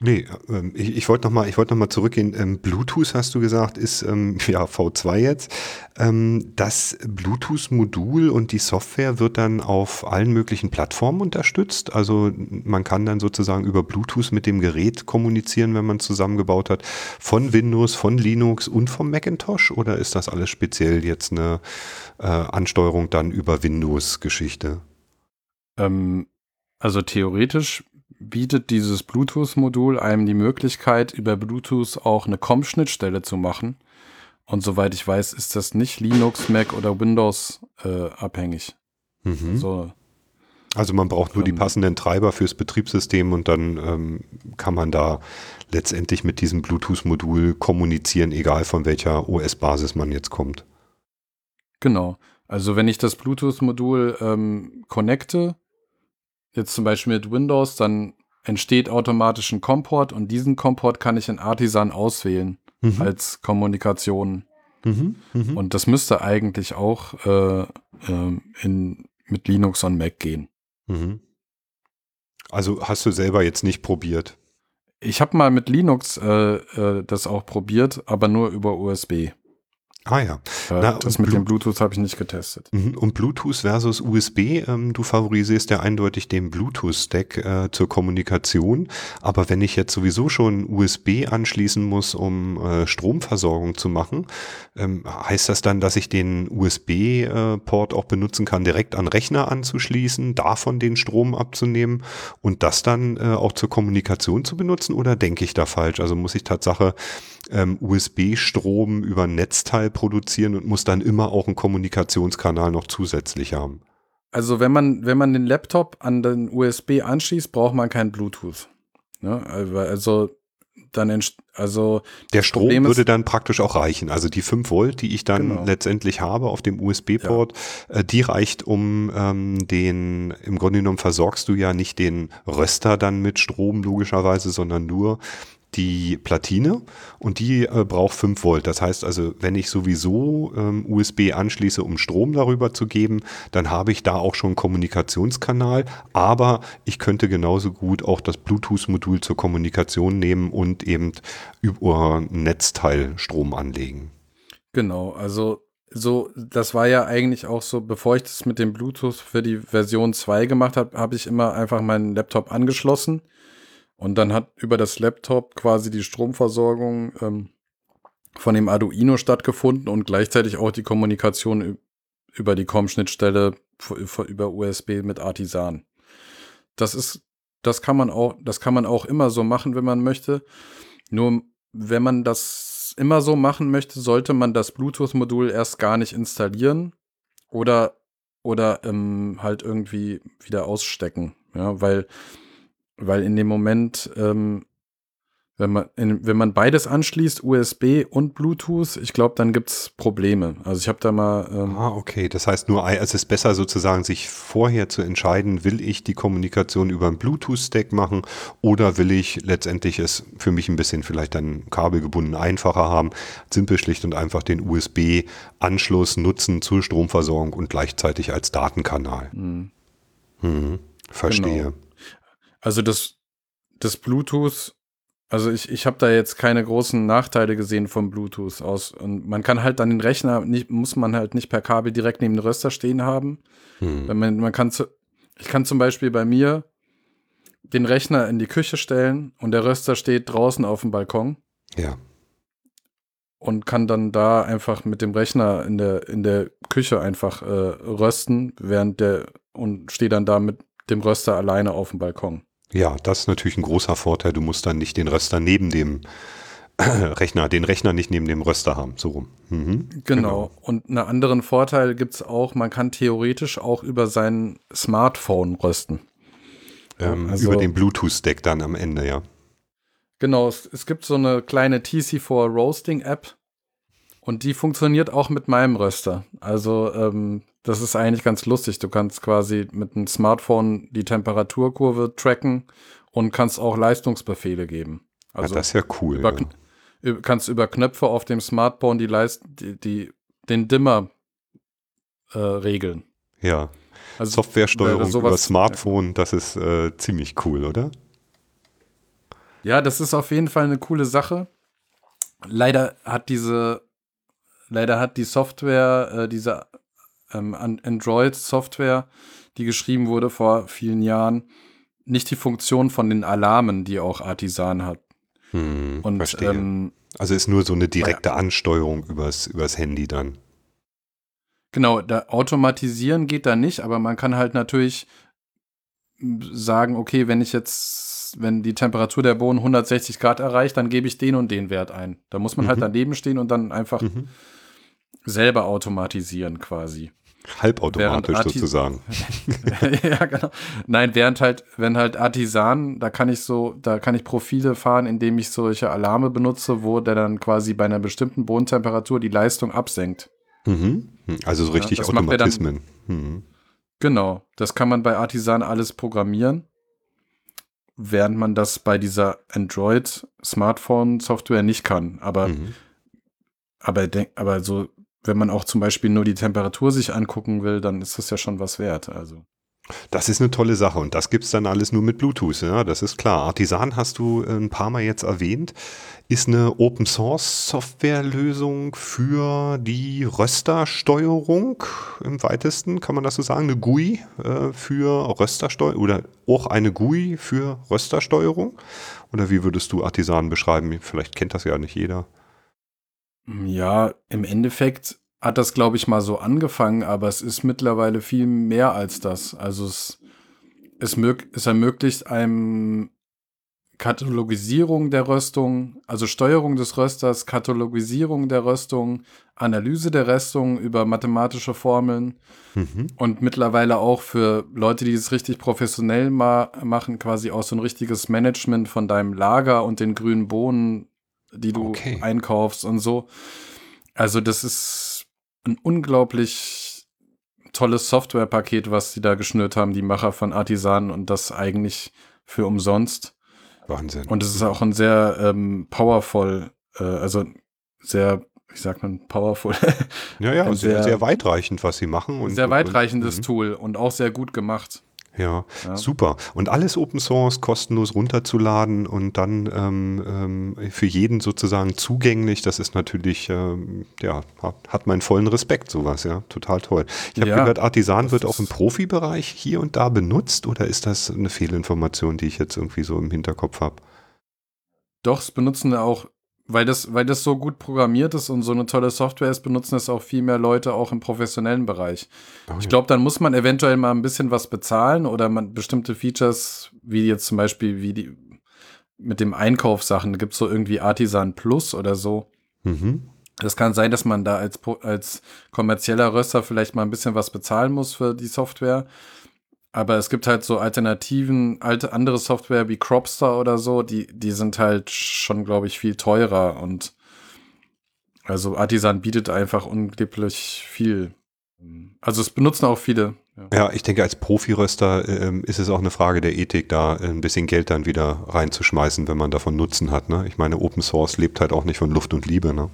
Nee, ähm, ich, ich wollte nochmal wollt noch zurückgehen. Ähm, Bluetooth, hast du gesagt, ist ähm, ja V2 jetzt. Ähm, das Bluetooth-Modul und die Software wird dann auf allen möglichen Plattformen unterstützt. Also man kann dann sozusagen über Bluetooth mit dem Gerät kommunizieren, wenn man zusammengebaut hat, von Windows, von Linux und vom Macintosh? Oder ist das alles speziell jetzt eine äh, Ansteuerung dann über Windows-Geschichte? Ähm, also theoretisch bietet dieses Bluetooth-Modul einem die Möglichkeit, über Bluetooth auch eine COM-Schnittstelle zu machen. Und soweit ich weiß, ist das nicht Linux, Mac oder Windows äh, abhängig. Mhm. So, also man braucht nur ähm, die passenden Treiber fürs Betriebssystem und dann ähm, kann man da letztendlich mit diesem Bluetooth-Modul kommunizieren, egal von welcher OS-Basis man jetzt kommt. Genau. Also wenn ich das Bluetooth-Modul ähm, connecte, jetzt zum Beispiel mit Windows, dann entsteht automatisch ein Comport und diesen Comport kann ich in Artisan auswählen mhm. als Kommunikation. Mhm, mh. Und das müsste eigentlich auch äh, äh, in, mit Linux und Mac gehen. Mhm. Also hast du selber jetzt nicht probiert? Ich habe mal mit Linux äh, äh das auch probiert, aber nur über USB. Ah ja. Äh, Na, das mit Blu dem Bluetooth habe ich nicht getestet. Mhm. Und Bluetooth versus USB, ähm, du favorisierst ja eindeutig den Bluetooth-Stack äh, zur Kommunikation. Aber wenn ich jetzt sowieso schon USB anschließen muss, um äh, Stromversorgung zu machen, ähm, heißt das dann, dass ich den USB-Port auch benutzen kann, direkt an Rechner anzuschließen, davon den Strom abzunehmen und das dann äh, auch zur Kommunikation zu benutzen? Oder denke ich da falsch? Also muss ich Tatsache ähm, USB-Strom über ein Netzteil produzieren und muss dann immer auch einen Kommunikationskanal noch zusätzlich haben. Also wenn man, wenn man den Laptop an den USB anschließt, braucht man kein Bluetooth. Ne? Also dann also der Strom Problem würde dann praktisch auch reichen. Also die 5 Volt, die ich dann genau. letztendlich habe auf dem USB-Port, ja. äh, die reicht, um ähm, den, im Grunde genommen versorgst du ja nicht den Röster dann mit Strom logischerweise, sondern nur die Platine und die äh, braucht 5 Volt. Das heißt also, wenn ich sowieso ähm, USB anschließe, um Strom darüber zu geben, dann habe ich da auch schon einen Kommunikationskanal. Aber ich könnte genauso gut auch das Bluetooth-Modul zur Kommunikation nehmen und eben über Netzteil Strom anlegen. Genau, also so, das war ja eigentlich auch so, bevor ich das mit dem Bluetooth für die Version 2 gemacht habe, habe ich immer einfach meinen Laptop angeschlossen und dann hat über das Laptop quasi die Stromversorgung ähm, von dem Arduino stattgefunden und gleichzeitig auch die Kommunikation über die COM-Schnittstelle über USB mit Artisan. Das ist, das kann man auch, das kann man auch immer so machen, wenn man möchte. Nur wenn man das immer so machen möchte, sollte man das Bluetooth-Modul erst gar nicht installieren oder oder ähm, halt irgendwie wieder ausstecken, ja, weil weil in dem Moment, ähm, wenn man, in, wenn man beides anschließt, USB und Bluetooth, ich glaube, dann gibt es Probleme. Also ich habe da mal. Ähm ah, okay. Das heißt nur, es ist besser sozusagen, sich vorher zu entscheiden, will ich die Kommunikation über einen Bluetooth-Stack machen oder will ich letztendlich es für mich ein bisschen vielleicht dann kabelgebunden einfacher haben, simpel schlicht und einfach den USB-Anschluss nutzen zur Stromversorgung und gleichzeitig als Datenkanal. Mhm. Mhm. Verstehe. Genau. Also das, das Bluetooth, also ich, ich habe da jetzt keine großen Nachteile gesehen vom Bluetooth aus. Und man kann halt dann den Rechner, nicht, muss man halt nicht per Kabel direkt neben den Röster stehen haben. Hm. Wenn man, man kann zu, ich kann zum Beispiel bei mir den Rechner in die Küche stellen und der Röster steht draußen auf dem Balkon. Ja. Und kann dann da einfach mit dem Rechner in der, in der Küche einfach äh, rösten, während der und stehe dann da mit dem Röster alleine auf dem Balkon. Ja, das ist natürlich ein großer Vorteil. Du musst dann nicht den Röster neben dem Rechner, den Rechner nicht neben dem Röster haben, so rum. Mhm, genau. genau. Und einen anderen Vorteil gibt es auch, man kann theoretisch auch über sein Smartphone rösten. Ähm, also, über den Bluetooth-Stack dann am Ende, ja. Genau, es, es gibt so eine kleine TC4 Roasting App und die funktioniert auch mit meinem Röster. Also ähm, das ist eigentlich ganz lustig. Du kannst quasi mit einem Smartphone die Temperaturkurve tracken und kannst auch Leistungsbefehle geben. Also ja, das ist ja cool. Über, ja. Kannst über Knöpfe auf dem Smartphone die, Leist die, die den Dimmer äh, regeln. Ja. Also, Softwaresteuerung sowas, über Smartphone, das ist äh, ziemlich cool, oder? Ja, das ist auf jeden Fall eine coole Sache. Leider hat diese, leider hat die Software, äh, diese ähm, Android-Software, die geschrieben wurde vor vielen Jahren, nicht die Funktion von den Alarmen, die auch Artisan hat. Hm, Und, verstehe. Ähm, also ist nur so eine direkte Ansteuerung übers, übers Handy dann. Genau, da automatisieren geht da nicht, aber man kann halt natürlich sagen, okay, wenn ich jetzt, wenn die Temperatur der Bohnen 160 Grad erreicht, dann gebe ich den und den Wert ein. Da muss man halt mhm. halt daneben stehen und dann einfach mhm. Selber automatisieren quasi. Halbautomatisch sozusagen. ja, genau. Nein, während halt, wenn halt Artisan, da kann ich so, da kann ich Profile fahren, indem ich solche Alarme benutze, wo der dann quasi bei einer bestimmten Bodentemperatur die Leistung absenkt. Mhm. Also so richtig ja, Automatismen. Mhm. Genau, das kann man bei Artisan alles programmieren, während man das bei dieser Android-Smartphone-Software nicht kann. Aber, mhm. aber, aber so, wenn man auch zum Beispiel nur die Temperatur sich angucken will, dann ist das ja schon was wert. Also. Das ist eine tolle Sache und das gibt es dann alles nur mit Bluetooth, ja, das ist klar. Artisan hast du äh, ein paar Mal jetzt erwähnt, ist eine Open Source Software Lösung für die Röstersteuerung im weitesten, kann man das so sagen, eine GUI äh, für Röstersteuerung oder auch eine GUI für Röstersteuerung? Oder wie würdest du Artisan beschreiben? Vielleicht kennt das ja nicht jeder. Ja, im Endeffekt hat das, glaube ich, mal so angefangen, aber es ist mittlerweile viel mehr als das. Also es, es, es ermöglicht einem Katalogisierung der Röstung, also Steuerung des Rösters, Katalogisierung der Röstung, Analyse der Röstung über mathematische Formeln mhm. und mittlerweile auch für Leute, die es richtig professionell ma machen, quasi auch so ein richtiges Management von deinem Lager und den grünen Bohnen, die du okay. einkaufst und so. Also das ist ein unglaublich tolles Softwarepaket, was sie da geschnürt haben, die Macher von Artisan und das eigentlich für umsonst. Wahnsinn. Und es ist auch ein sehr ähm, powerful, äh, also sehr, wie sagt man, powerful. ja, ja, sehr, sehr weitreichend, was sie machen. Und, sehr weitreichendes und, mhm. Tool und auch sehr gut gemacht. Ja, ja, super. Und alles Open Source kostenlos runterzuladen und dann ähm, ähm, für jeden sozusagen zugänglich, das ist natürlich, ähm, ja, hat, hat meinen vollen Respekt, sowas, ja, total toll. Ich habe ja, gehört, Artisan wird auch im Profibereich hier und da benutzt oder ist das eine Fehlinformation, die ich jetzt irgendwie so im Hinterkopf habe? Doch, es benutzen auch weil das, weil das so gut programmiert ist und so eine tolle Software ist, benutzen es auch viel mehr Leute auch im professionellen Bereich. Oh, ich glaube, dann muss man eventuell mal ein bisschen was bezahlen oder man bestimmte Features, wie jetzt zum Beispiel wie die mit dem Einkaufssachen, gibt es so irgendwie Artisan Plus oder so. Mhm. Das kann sein, dass man da als, als kommerzieller Röster vielleicht mal ein bisschen was bezahlen muss für die Software. Aber es gibt halt so Alternativen, alte andere Software wie Cropster oder so, die, die sind halt schon, glaube ich, viel teurer und also Artisan bietet einfach unglaublich viel. Also es benutzen auch viele. Ja, ich denke, als Profiröster äh, ist es auch eine Frage der Ethik, da ein bisschen Geld dann wieder reinzuschmeißen, wenn man davon Nutzen hat. Ne? Ich meine, Open Source lebt halt auch nicht von Luft und Liebe. Ne?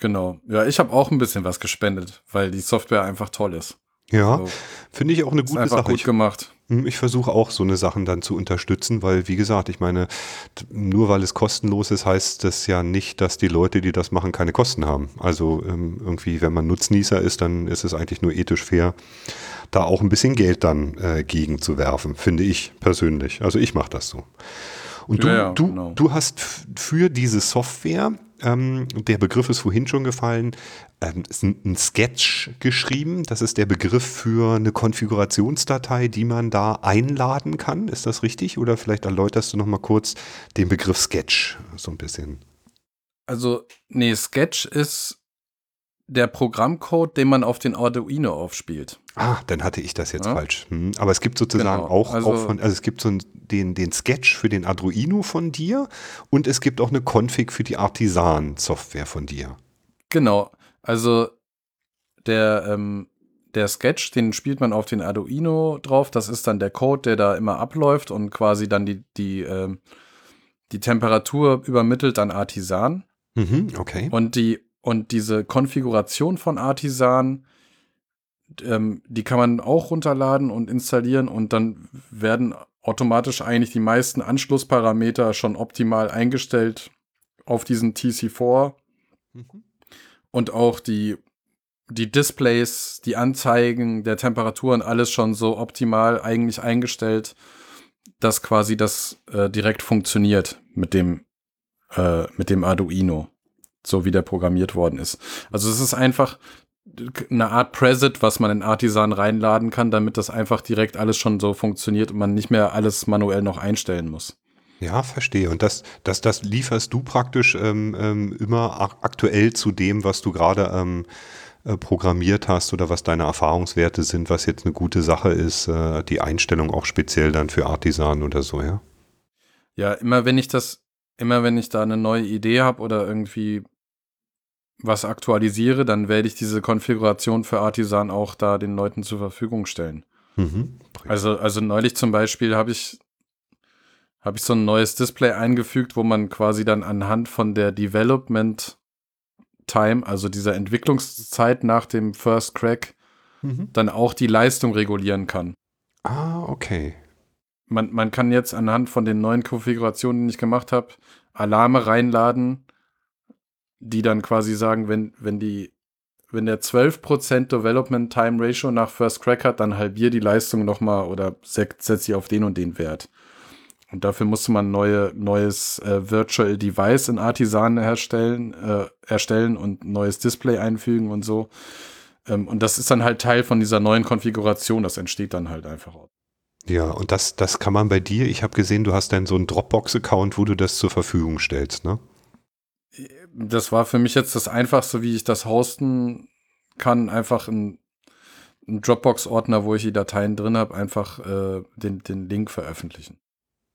Genau. Ja, ich habe auch ein bisschen was gespendet, weil die Software einfach toll ist. Ja, so. finde ich auch eine gute Sache. gut ich, gemacht. Hm, ich versuche auch so eine Sachen dann zu unterstützen, weil wie gesagt, ich meine, nur weil es kostenlos ist, heißt das ja nicht, dass die Leute, die das machen, keine Kosten haben. Also ähm, irgendwie, wenn man Nutznießer ist, dann ist es eigentlich nur ethisch fair, da auch ein bisschen Geld dann äh, gegen zu werfen, finde ich persönlich. Also ich mache das so. Und du, ja, du, genau. du hast für diese Software ähm, der Begriff ist vorhin schon gefallen, ähm, ein, Sketch geschrieben. Das ist der Begriff für eine Konfigurationsdatei, die man da einladen kann. Ist das richtig? Oder vielleicht erläuterst du noch mal kurz den Begriff Sketch so ein bisschen. Also, nee, Sketch ist der Programmcode, den man auf den Arduino aufspielt. Ah, dann hatte ich das jetzt ja? falsch. Hm. Aber es gibt sozusagen genau. auch, also, auch von, also es gibt so den, den Sketch für den Arduino von dir und es gibt auch eine Config für die Artisan-Software von dir. Genau. Also der, ähm, der Sketch, den spielt man auf den Arduino drauf. Das ist dann der Code, der da immer abläuft und quasi dann die, die, ähm, die Temperatur übermittelt an Artisan. Mhm, okay. Und die und diese Konfiguration von Artisan, ähm, die kann man auch runterladen und installieren und dann werden automatisch eigentlich die meisten Anschlussparameter schon optimal eingestellt auf diesen TC4 mhm. und auch die, die Displays, die Anzeigen der Temperaturen, alles schon so optimal eigentlich eingestellt, dass quasi das äh, direkt funktioniert mit dem, äh, mit dem Arduino, so wie der programmiert worden ist. Also es ist einfach eine Art Preset, was man in Artisan reinladen kann, damit das einfach direkt alles schon so funktioniert und man nicht mehr alles manuell noch einstellen muss. Ja, verstehe. Und das, das, das lieferst du praktisch ähm, ähm, immer aktuell zu dem, was du gerade ähm, äh, programmiert hast oder was deine Erfahrungswerte sind, was jetzt eine gute Sache ist, äh, die Einstellung auch speziell dann für Artisan oder so, ja? Ja, immer wenn ich das, immer wenn ich da eine neue Idee habe oder irgendwie was aktualisiere, dann werde ich diese Konfiguration für Artisan auch da den Leuten zur Verfügung stellen. Mhm. Also, also neulich zum Beispiel habe ich, habe ich so ein neues Display eingefügt, wo man quasi dann anhand von der Development Time, also dieser Entwicklungszeit nach dem First Crack, mhm. dann auch die Leistung regulieren kann. Ah, okay. Man, man kann jetzt anhand von den neuen Konfigurationen, die ich gemacht habe, Alarme reinladen, die dann quasi sagen, wenn, wenn die, wenn der 12% Development Time Ratio nach First Crack hat, dann halbier die Leistung nochmal oder setz sie auf den und den Wert. Und dafür musste man neue, neues äh, Virtual Device in Artisan herstellen, äh, erstellen und neues Display einfügen und so. Ähm, und das ist dann halt Teil von dieser neuen Konfiguration. Das entsteht dann halt einfach. Ja, und das, das kann man bei dir, ich habe gesehen, du hast dann so einen Dropbox-Account, wo du das zur Verfügung stellst, ne? Das war für mich jetzt das Einfachste, wie ich das hosten kann. Einfach ein, ein Dropbox-Ordner, wo ich die Dateien drin habe, einfach äh, den, den Link veröffentlichen.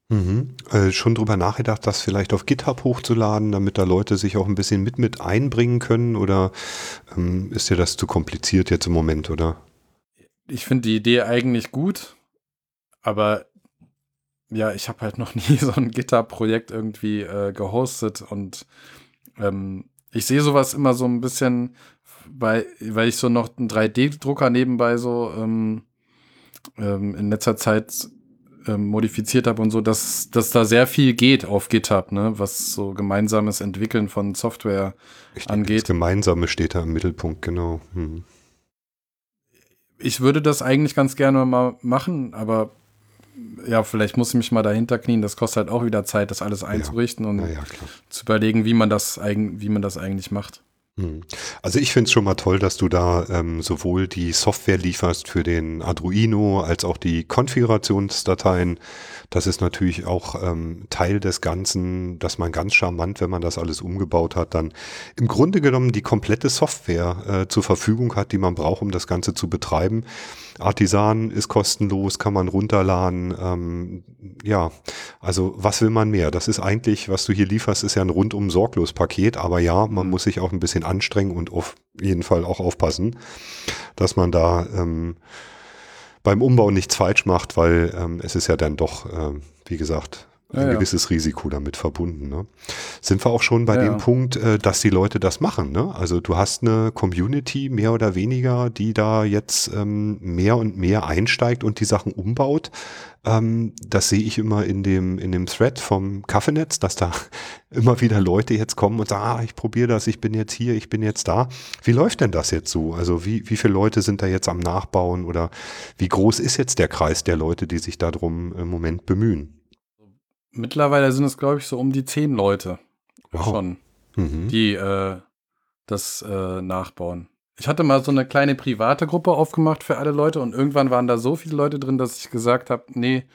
Mhm. Äh, schon drüber nachgedacht, das vielleicht auf GitHub hochzuladen, damit da Leute sich auch ein bisschen mit mit einbringen können? Oder ähm, ist dir das zu kompliziert jetzt im Moment, oder? Ich finde die Idee eigentlich gut, aber ja, ich habe halt noch nie so ein GitHub-Projekt irgendwie äh, gehostet und ähm, ich sehe sowas immer so ein bisschen, weil, weil ich so noch einen 3D-Drucker nebenbei so ähm, ähm, in letzter Zeit ähm, modifiziert habe und so, dass, dass da sehr viel geht auf GitHub, ne, was so gemeinsames Entwickeln von Software ich angeht. Das Gemeinsame steht da im Mittelpunkt, genau. Hm. Ich würde das eigentlich ganz gerne mal machen, aber ja, vielleicht muss ich mich mal dahinter knien. Das kostet halt auch wieder Zeit, das alles einzurichten ja. und ja, zu überlegen, wie man das, wie man das eigentlich macht. Hm. Also ich finde es schon mal toll, dass du da ähm, sowohl die Software lieferst für den Arduino als auch die Konfigurationsdateien. Das ist natürlich auch ähm, Teil des Ganzen, dass man ganz charmant, wenn man das alles umgebaut hat, dann im Grunde genommen die komplette Software äh, zur Verfügung hat, die man braucht, um das Ganze zu betreiben. Artisan ist kostenlos, kann man runterladen. Ähm, ja, also was will man mehr? Das ist eigentlich, was du hier lieferst, ist ja ein rundum sorglos Paket. Aber ja, man mhm. muss sich auch ein bisschen anstrengen und auf jeden Fall auch aufpassen, dass man da ähm, beim Umbau nichts falsch macht, weil ähm, es ist ja dann doch, äh, wie gesagt, ein ja, gewisses ja. Risiko damit verbunden. Ne? Sind wir auch schon bei ja, dem Punkt, äh, dass die Leute das machen. Ne? Also du hast eine Community mehr oder weniger, die da jetzt ähm, mehr und mehr einsteigt und die Sachen umbaut. Ähm, das sehe ich immer in dem, in dem Thread vom Kaffeenetz, dass da immer wieder Leute jetzt kommen und sagen, ah, ich probiere das, ich bin jetzt hier, ich bin jetzt da. Wie läuft denn das jetzt so? Also wie, wie viele Leute sind da jetzt am Nachbauen oder wie groß ist jetzt der Kreis der Leute, die sich darum im Moment bemühen? Mittlerweile sind es, glaube ich, so um die zehn Leute wow. schon, mhm. die äh, das äh, nachbauen. Ich hatte mal so eine kleine private Gruppe aufgemacht für alle Leute und irgendwann waren da so viele Leute drin, dass ich gesagt habe, nee,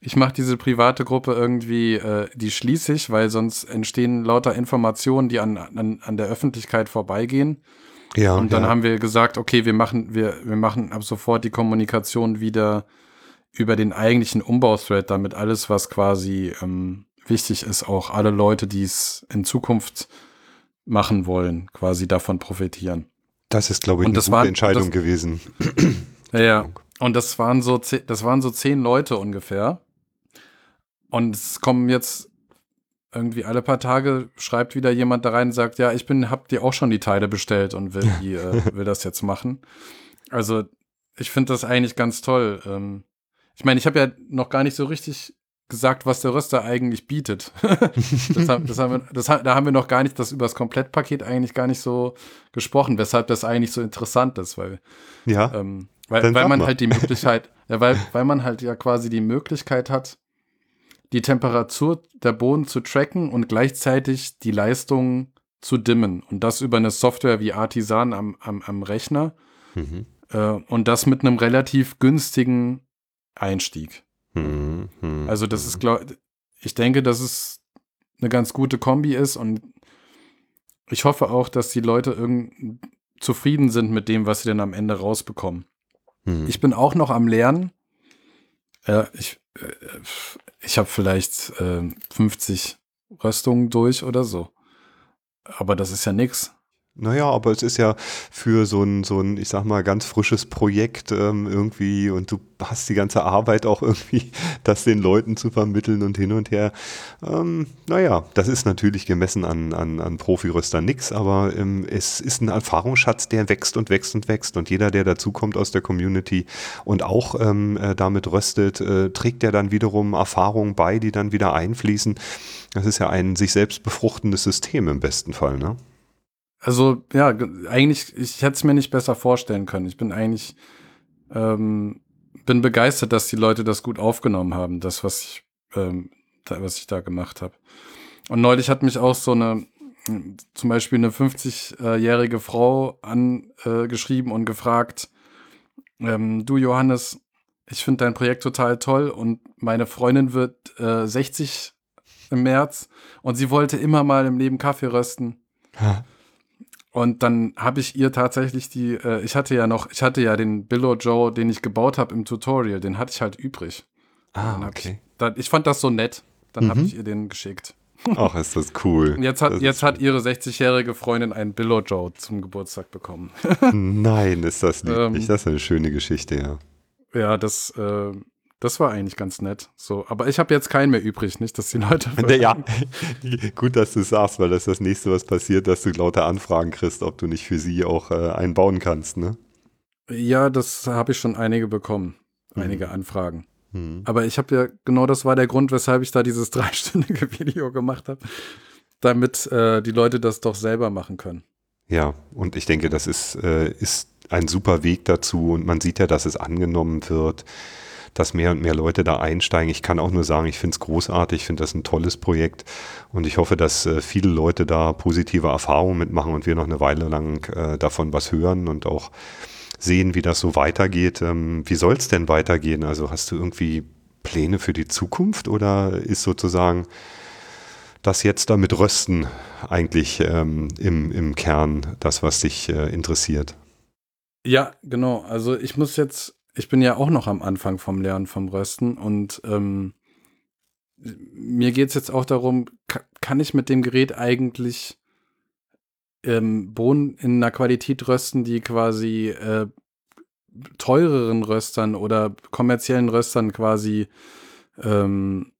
ich mache diese private Gruppe irgendwie, äh, die schließe ich, weil sonst entstehen lauter Informationen, die an, an, an der Öffentlichkeit vorbeigehen. Ja, und dann ja. haben wir gesagt, okay, wir machen, wir, wir machen ab sofort die Kommunikation wieder über den eigentlichen Umbauthread, damit alles, was quasi ähm, wichtig ist, auch alle Leute, die es in Zukunft machen wollen, quasi davon profitieren. Das ist, glaube ich, eine gute war, Entscheidung das, gewesen. Ja, ja. Und das waren so, das waren so zehn Leute ungefähr. Und es kommen jetzt irgendwie alle paar Tage schreibt wieder jemand da rein und sagt, ja, ich bin, hab dir auch schon die Teile bestellt und will, die, äh, will das jetzt machen. Also ich finde das eigentlich ganz toll. Ähm, ich meine, ich habe ja noch gar nicht so richtig gesagt, was der Röster eigentlich bietet. das haben, das haben wir, das, da haben wir noch gar nicht das über das Komplettpaket eigentlich gar nicht so gesprochen, weshalb das eigentlich so interessant ist, weil, ja, ähm, weil, weil man mal. halt die Möglichkeit, ja, weil, weil man halt ja quasi die Möglichkeit hat, die Temperatur der Bohnen zu tracken und gleichzeitig die Leistung zu dimmen. Und das über eine Software wie Artisan am, am, am Rechner. Mhm. Äh, und das mit einem relativ günstigen Einstieg. Mhm. Also das ist, glaub, ich denke, dass es eine ganz gute Kombi ist und ich hoffe auch, dass die Leute irgend zufrieden sind mit dem, was sie dann am Ende rausbekommen. Mhm. Ich bin auch noch am Lernen. Äh, ich äh, ich habe vielleicht äh, 50 Röstungen durch oder so. Aber das ist ja nix. Naja, aber es ist ja für so ein, so ein, ich sag mal, ganz frisches Projekt ähm, irgendwie und du hast die ganze Arbeit auch irgendwie, das den Leuten zu vermitteln und hin und her. Ähm, naja, das ist natürlich gemessen an, an, an Profiröster nix, aber ähm, es ist ein Erfahrungsschatz, der wächst und wächst und wächst und jeder, der dazukommt aus der Community und auch ähm, äh, damit röstet, äh, trägt ja dann wiederum Erfahrungen bei, die dann wieder einfließen. Das ist ja ein sich selbst befruchtendes System im besten Fall, ne? Also ja, eigentlich, ich hätte es mir nicht besser vorstellen können. Ich bin eigentlich, ähm, bin begeistert, dass die Leute das gut aufgenommen haben, das, was ich, ähm, da, was ich da gemacht habe. Und neulich hat mich auch so eine, zum Beispiel eine 50-jährige Frau angeschrieben äh, und gefragt, ähm, du Johannes, ich finde dein Projekt total toll und meine Freundin wird äh, 60 im März und sie wollte immer mal im Leben Kaffee rösten. Ha. Und dann habe ich ihr tatsächlich die, äh, ich hatte ja noch, ich hatte ja den Billo Joe, den ich gebaut habe im Tutorial, den hatte ich halt übrig. Ah, okay. Ich, da, ich, fand das so nett. Dann mhm. habe ich ihr den geschickt. Ach, ist das cool. Jetzt hat, jetzt hat ihre 60-jährige Freundin einen Billo Joe zum Geburtstag bekommen. Nein, ist das nicht. Ähm, das ist eine schöne Geschichte, ja. Ja, das, äh, das war eigentlich ganz nett. So, aber ich habe jetzt keinen mehr übrig, nicht, dass die Leute. Ja, gut, dass du sagst, weil das ist das nächste, was passiert, dass du lauter Anfragen kriegst, ob du nicht für sie auch äh, einen bauen kannst, ne? Ja, das habe ich schon einige bekommen. Mhm. Einige Anfragen. Mhm. Aber ich habe ja, genau das war der Grund, weshalb ich da dieses dreistündige Video gemacht habe, damit äh, die Leute das doch selber machen können. Ja, und ich denke, das ist, äh, ist ein super Weg dazu und man sieht ja, dass es angenommen wird dass mehr und mehr Leute da einsteigen. Ich kann auch nur sagen, ich finde es großartig, ich finde das ein tolles Projekt und ich hoffe, dass äh, viele Leute da positive Erfahrungen mitmachen und wir noch eine Weile lang äh, davon was hören und auch sehen, wie das so weitergeht. Ähm, wie soll es denn weitergehen? Also hast du irgendwie Pläne für die Zukunft oder ist sozusagen das jetzt damit Rösten eigentlich ähm, im, im Kern das, was dich äh, interessiert? Ja, genau. Also ich muss jetzt ich bin ja auch noch am Anfang vom Lernen vom Rösten und ähm, mir geht es jetzt auch darum, kann ich mit dem Gerät eigentlich ähm, Bohnen in einer Qualität rösten, die quasi äh, teureren Röstern oder kommerziellen Röstern quasi ähm,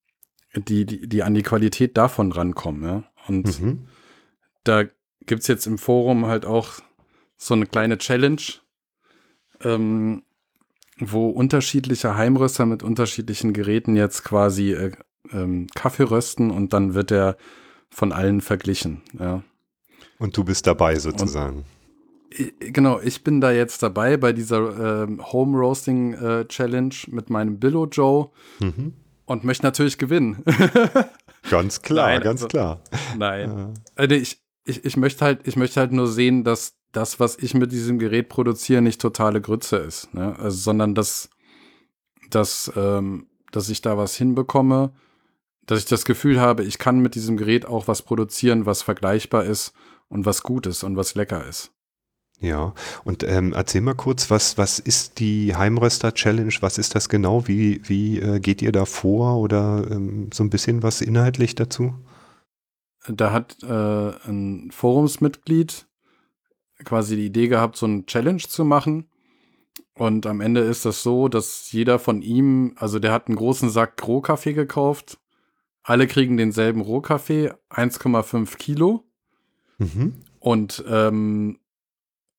die, die, die an die Qualität davon rankommen. Ja? Und mhm. da gibt es jetzt im Forum halt auch so eine kleine Challenge. Ähm, wo unterschiedliche Heimröster mit unterschiedlichen Geräten jetzt quasi äh, ähm, Kaffee rösten und dann wird er von allen verglichen. Ja. Und du bist dabei sozusagen. Ich, genau, ich bin da jetzt dabei bei dieser äh, Home Roasting äh, Challenge mit meinem Billo Joe mhm. und möchte natürlich gewinnen. ganz klar, nein, ganz also, klar. Nein. Ja. Also ich, ich, ich möchte halt, ich möchte halt nur sehen, dass das, was ich mit diesem Gerät produziere, nicht totale Grütze ist, ne? also, sondern dass, dass, ähm, dass ich da was hinbekomme, dass ich das Gefühl habe, ich kann mit diesem Gerät auch was produzieren, was vergleichbar ist und was gut ist und was lecker ist. Ja, und ähm, erzähl mal kurz, was, was ist die Heimröster-Challenge? Was ist das genau? Wie, wie äh, geht ihr da vor oder ähm, so ein bisschen was inhaltlich dazu? Da hat äh, ein Forumsmitglied quasi die Idee gehabt, so ein Challenge zu machen. Und am Ende ist das so, dass jeder von ihm, also der hat einen großen Sack Rohkaffee gekauft. Alle kriegen denselben Rohkaffee, 1,5 Kilo. Mhm. Und ähm,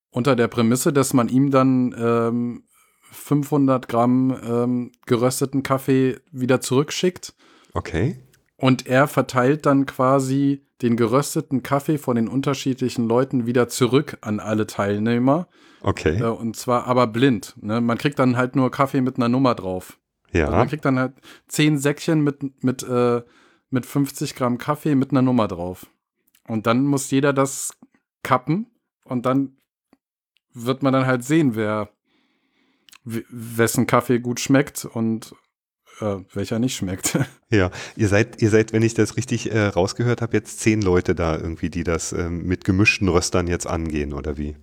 unter der Prämisse, dass man ihm dann ähm, 500 Gramm ähm, gerösteten Kaffee wieder zurückschickt. Okay. Und er verteilt dann quasi den gerösteten Kaffee von den unterschiedlichen Leuten wieder zurück an alle Teilnehmer. Okay. Äh, und zwar aber blind. Ne? Man kriegt dann halt nur Kaffee mit einer Nummer drauf. Ja. Also man kriegt dann halt zehn Säckchen mit, mit, äh, mit 50 Gramm Kaffee mit einer Nummer drauf. Und dann muss jeder das kappen und dann wird man dann halt sehen, wer wessen Kaffee gut schmeckt und äh, welcher nicht schmeckt. Ja, ihr seid, ihr seid, wenn ich das richtig äh, rausgehört habe, jetzt zehn Leute da irgendwie, die das ähm, mit gemischten Röstern jetzt angehen, oder wie?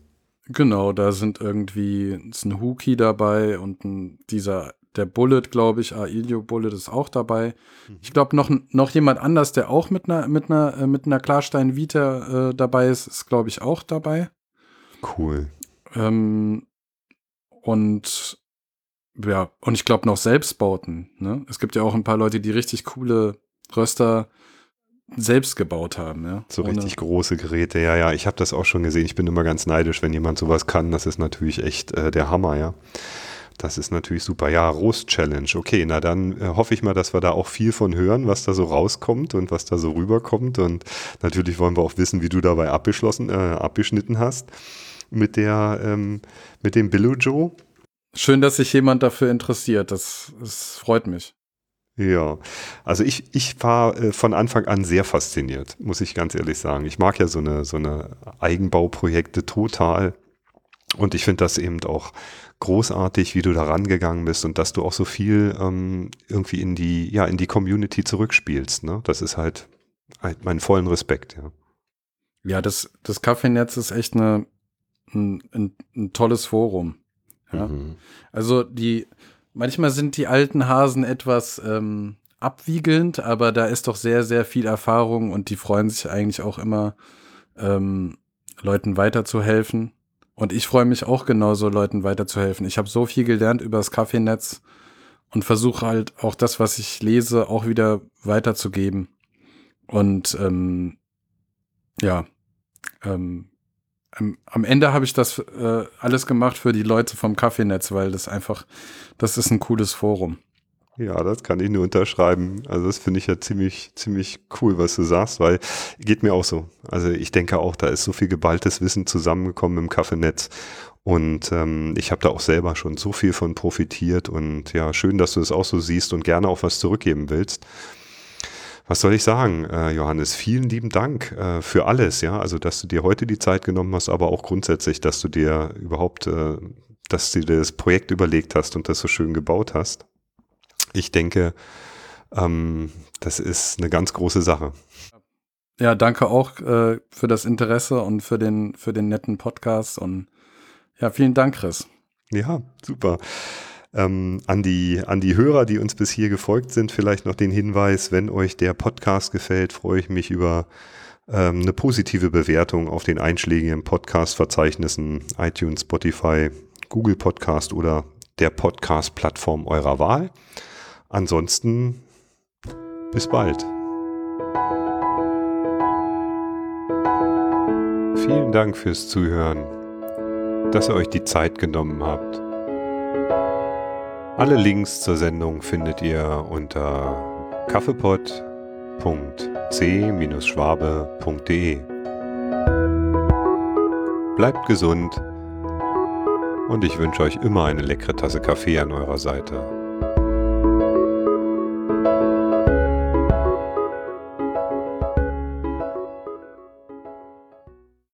Genau, da sind irgendwie ist ein Huki dabei und ein, dieser, der Bullet, glaube ich, Ailio Bullet ist auch dabei. Mhm. Ich glaube, noch, noch jemand anders, der auch mit einer, mit einer, äh, mit einer Klarstein Vita äh, dabei ist, ist, glaube ich, auch dabei. Cool. Ähm, und ja, und ich glaube noch Selbstbauten. Ne? Es gibt ja auch ein paar Leute, die richtig coole Röster selbst gebaut haben. Ja? So Ohne richtig große Geräte, ja, ja. Ich habe das auch schon gesehen. Ich bin immer ganz neidisch, wenn jemand sowas kann. Das ist natürlich echt äh, der Hammer, ja. Das ist natürlich super. Ja, Roast-Challenge. Okay, na dann äh, hoffe ich mal, dass wir da auch viel von hören, was da so rauskommt und was da so rüberkommt. Und natürlich wollen wir auch wissen, wie du dabei abgeschlossen, äh, abgeschnitten hast mit der, ähm, mit dem Billo Joe. Schön, dass sich jemand dafür interessiert. Das, das freut mich. Ja, also ich, ich war äh, von Anfang an sehr fasziniert, muss ich ganz ehrlich sagen. Ich mag ja so eine, so eine Eigenbauprojekte total. Und ich finde das eben auch großartig, wie du da rangegangen bist und dass du auch so viel ähm, irgendwie in die, ja, in die Community zurückspielst. Ne? Das ist halt, halt meinen vollen Respekt, ja. Ja, das, das Kaffeenetz ist echt eine, ein, ein, ein tolles Forum. Ja? Mhm. Also die, manchmal sind die alten Hasen etwas ähm, abwiegelnd, aber da ist doch sehr, sehr viel Erfahrung und die freuen sich eigentlich auch immer, ähm, Leuten weiterzuhelfen. Und ich freue mich auch genauso, Leuten weiterzuhelfen. Ich habe so viel gelernt über das Kaffeenetz und versuche halt auch das, was ich lese, auch wieder weiterzugeben. Und ähm, ja, ähm, am, am Ende habe ich das äh, alles gemacht für die Leute vom Kaffeenetz, weil das einfach, das ist ein cooles Forum. Ja, das kann ich nur unterschreiben. Also das finde ich ja ziemlich, ziemlich cool, was du sagst, weil geht mir auch so. Also ich denke auch, da ist so viel geballtes Wissen zusammengekommen im Kaffeenetz und ähm, ich habe da auch selber schon so viel von profitiert und ja, schön, dass du es das auch so siehst und gerne auch was zurückgeben willst was soll ich sagen, äh, Johannes? Vielen lieben Dank äh, für alles, ja. Also, dass du dir heute die Zeit genommen hast, aber auch grundsätzlich, dass du dir überhaupt, äh, dass du dir das Projekt überlegt hast und das so schön gebaut hast. Ich denke, ähm, das ist eine ganz große Sache. Ja, danke auch für das Interesse und für den, für den netten Podcast und ja, vielen Dank, Chris. Ja, super. Ähm, an, die, an die Hörer, die uns bis hier gefolgt sind, vielleicht noch den Hinweis, wenn euch der Podcast gefällt, freue ich mich über ähm, eine positive Bewertung auf den einschlägigen Podcast-Verzeichnissen iTunes, Spotify, Google Podcast oder der Podcast-Plattform eurer Wahl. Ansonsten bis bald. Vielen Dank fürs Zuhören, dass ihr euch die Zeit genommen habt. Alle Links zur Sendung findet ihr unter kaffeepot.c-schwabe.de. Bleibt gesund und ich wünsche euch immer eine leckere Tasse Kaffee an eurer Seite.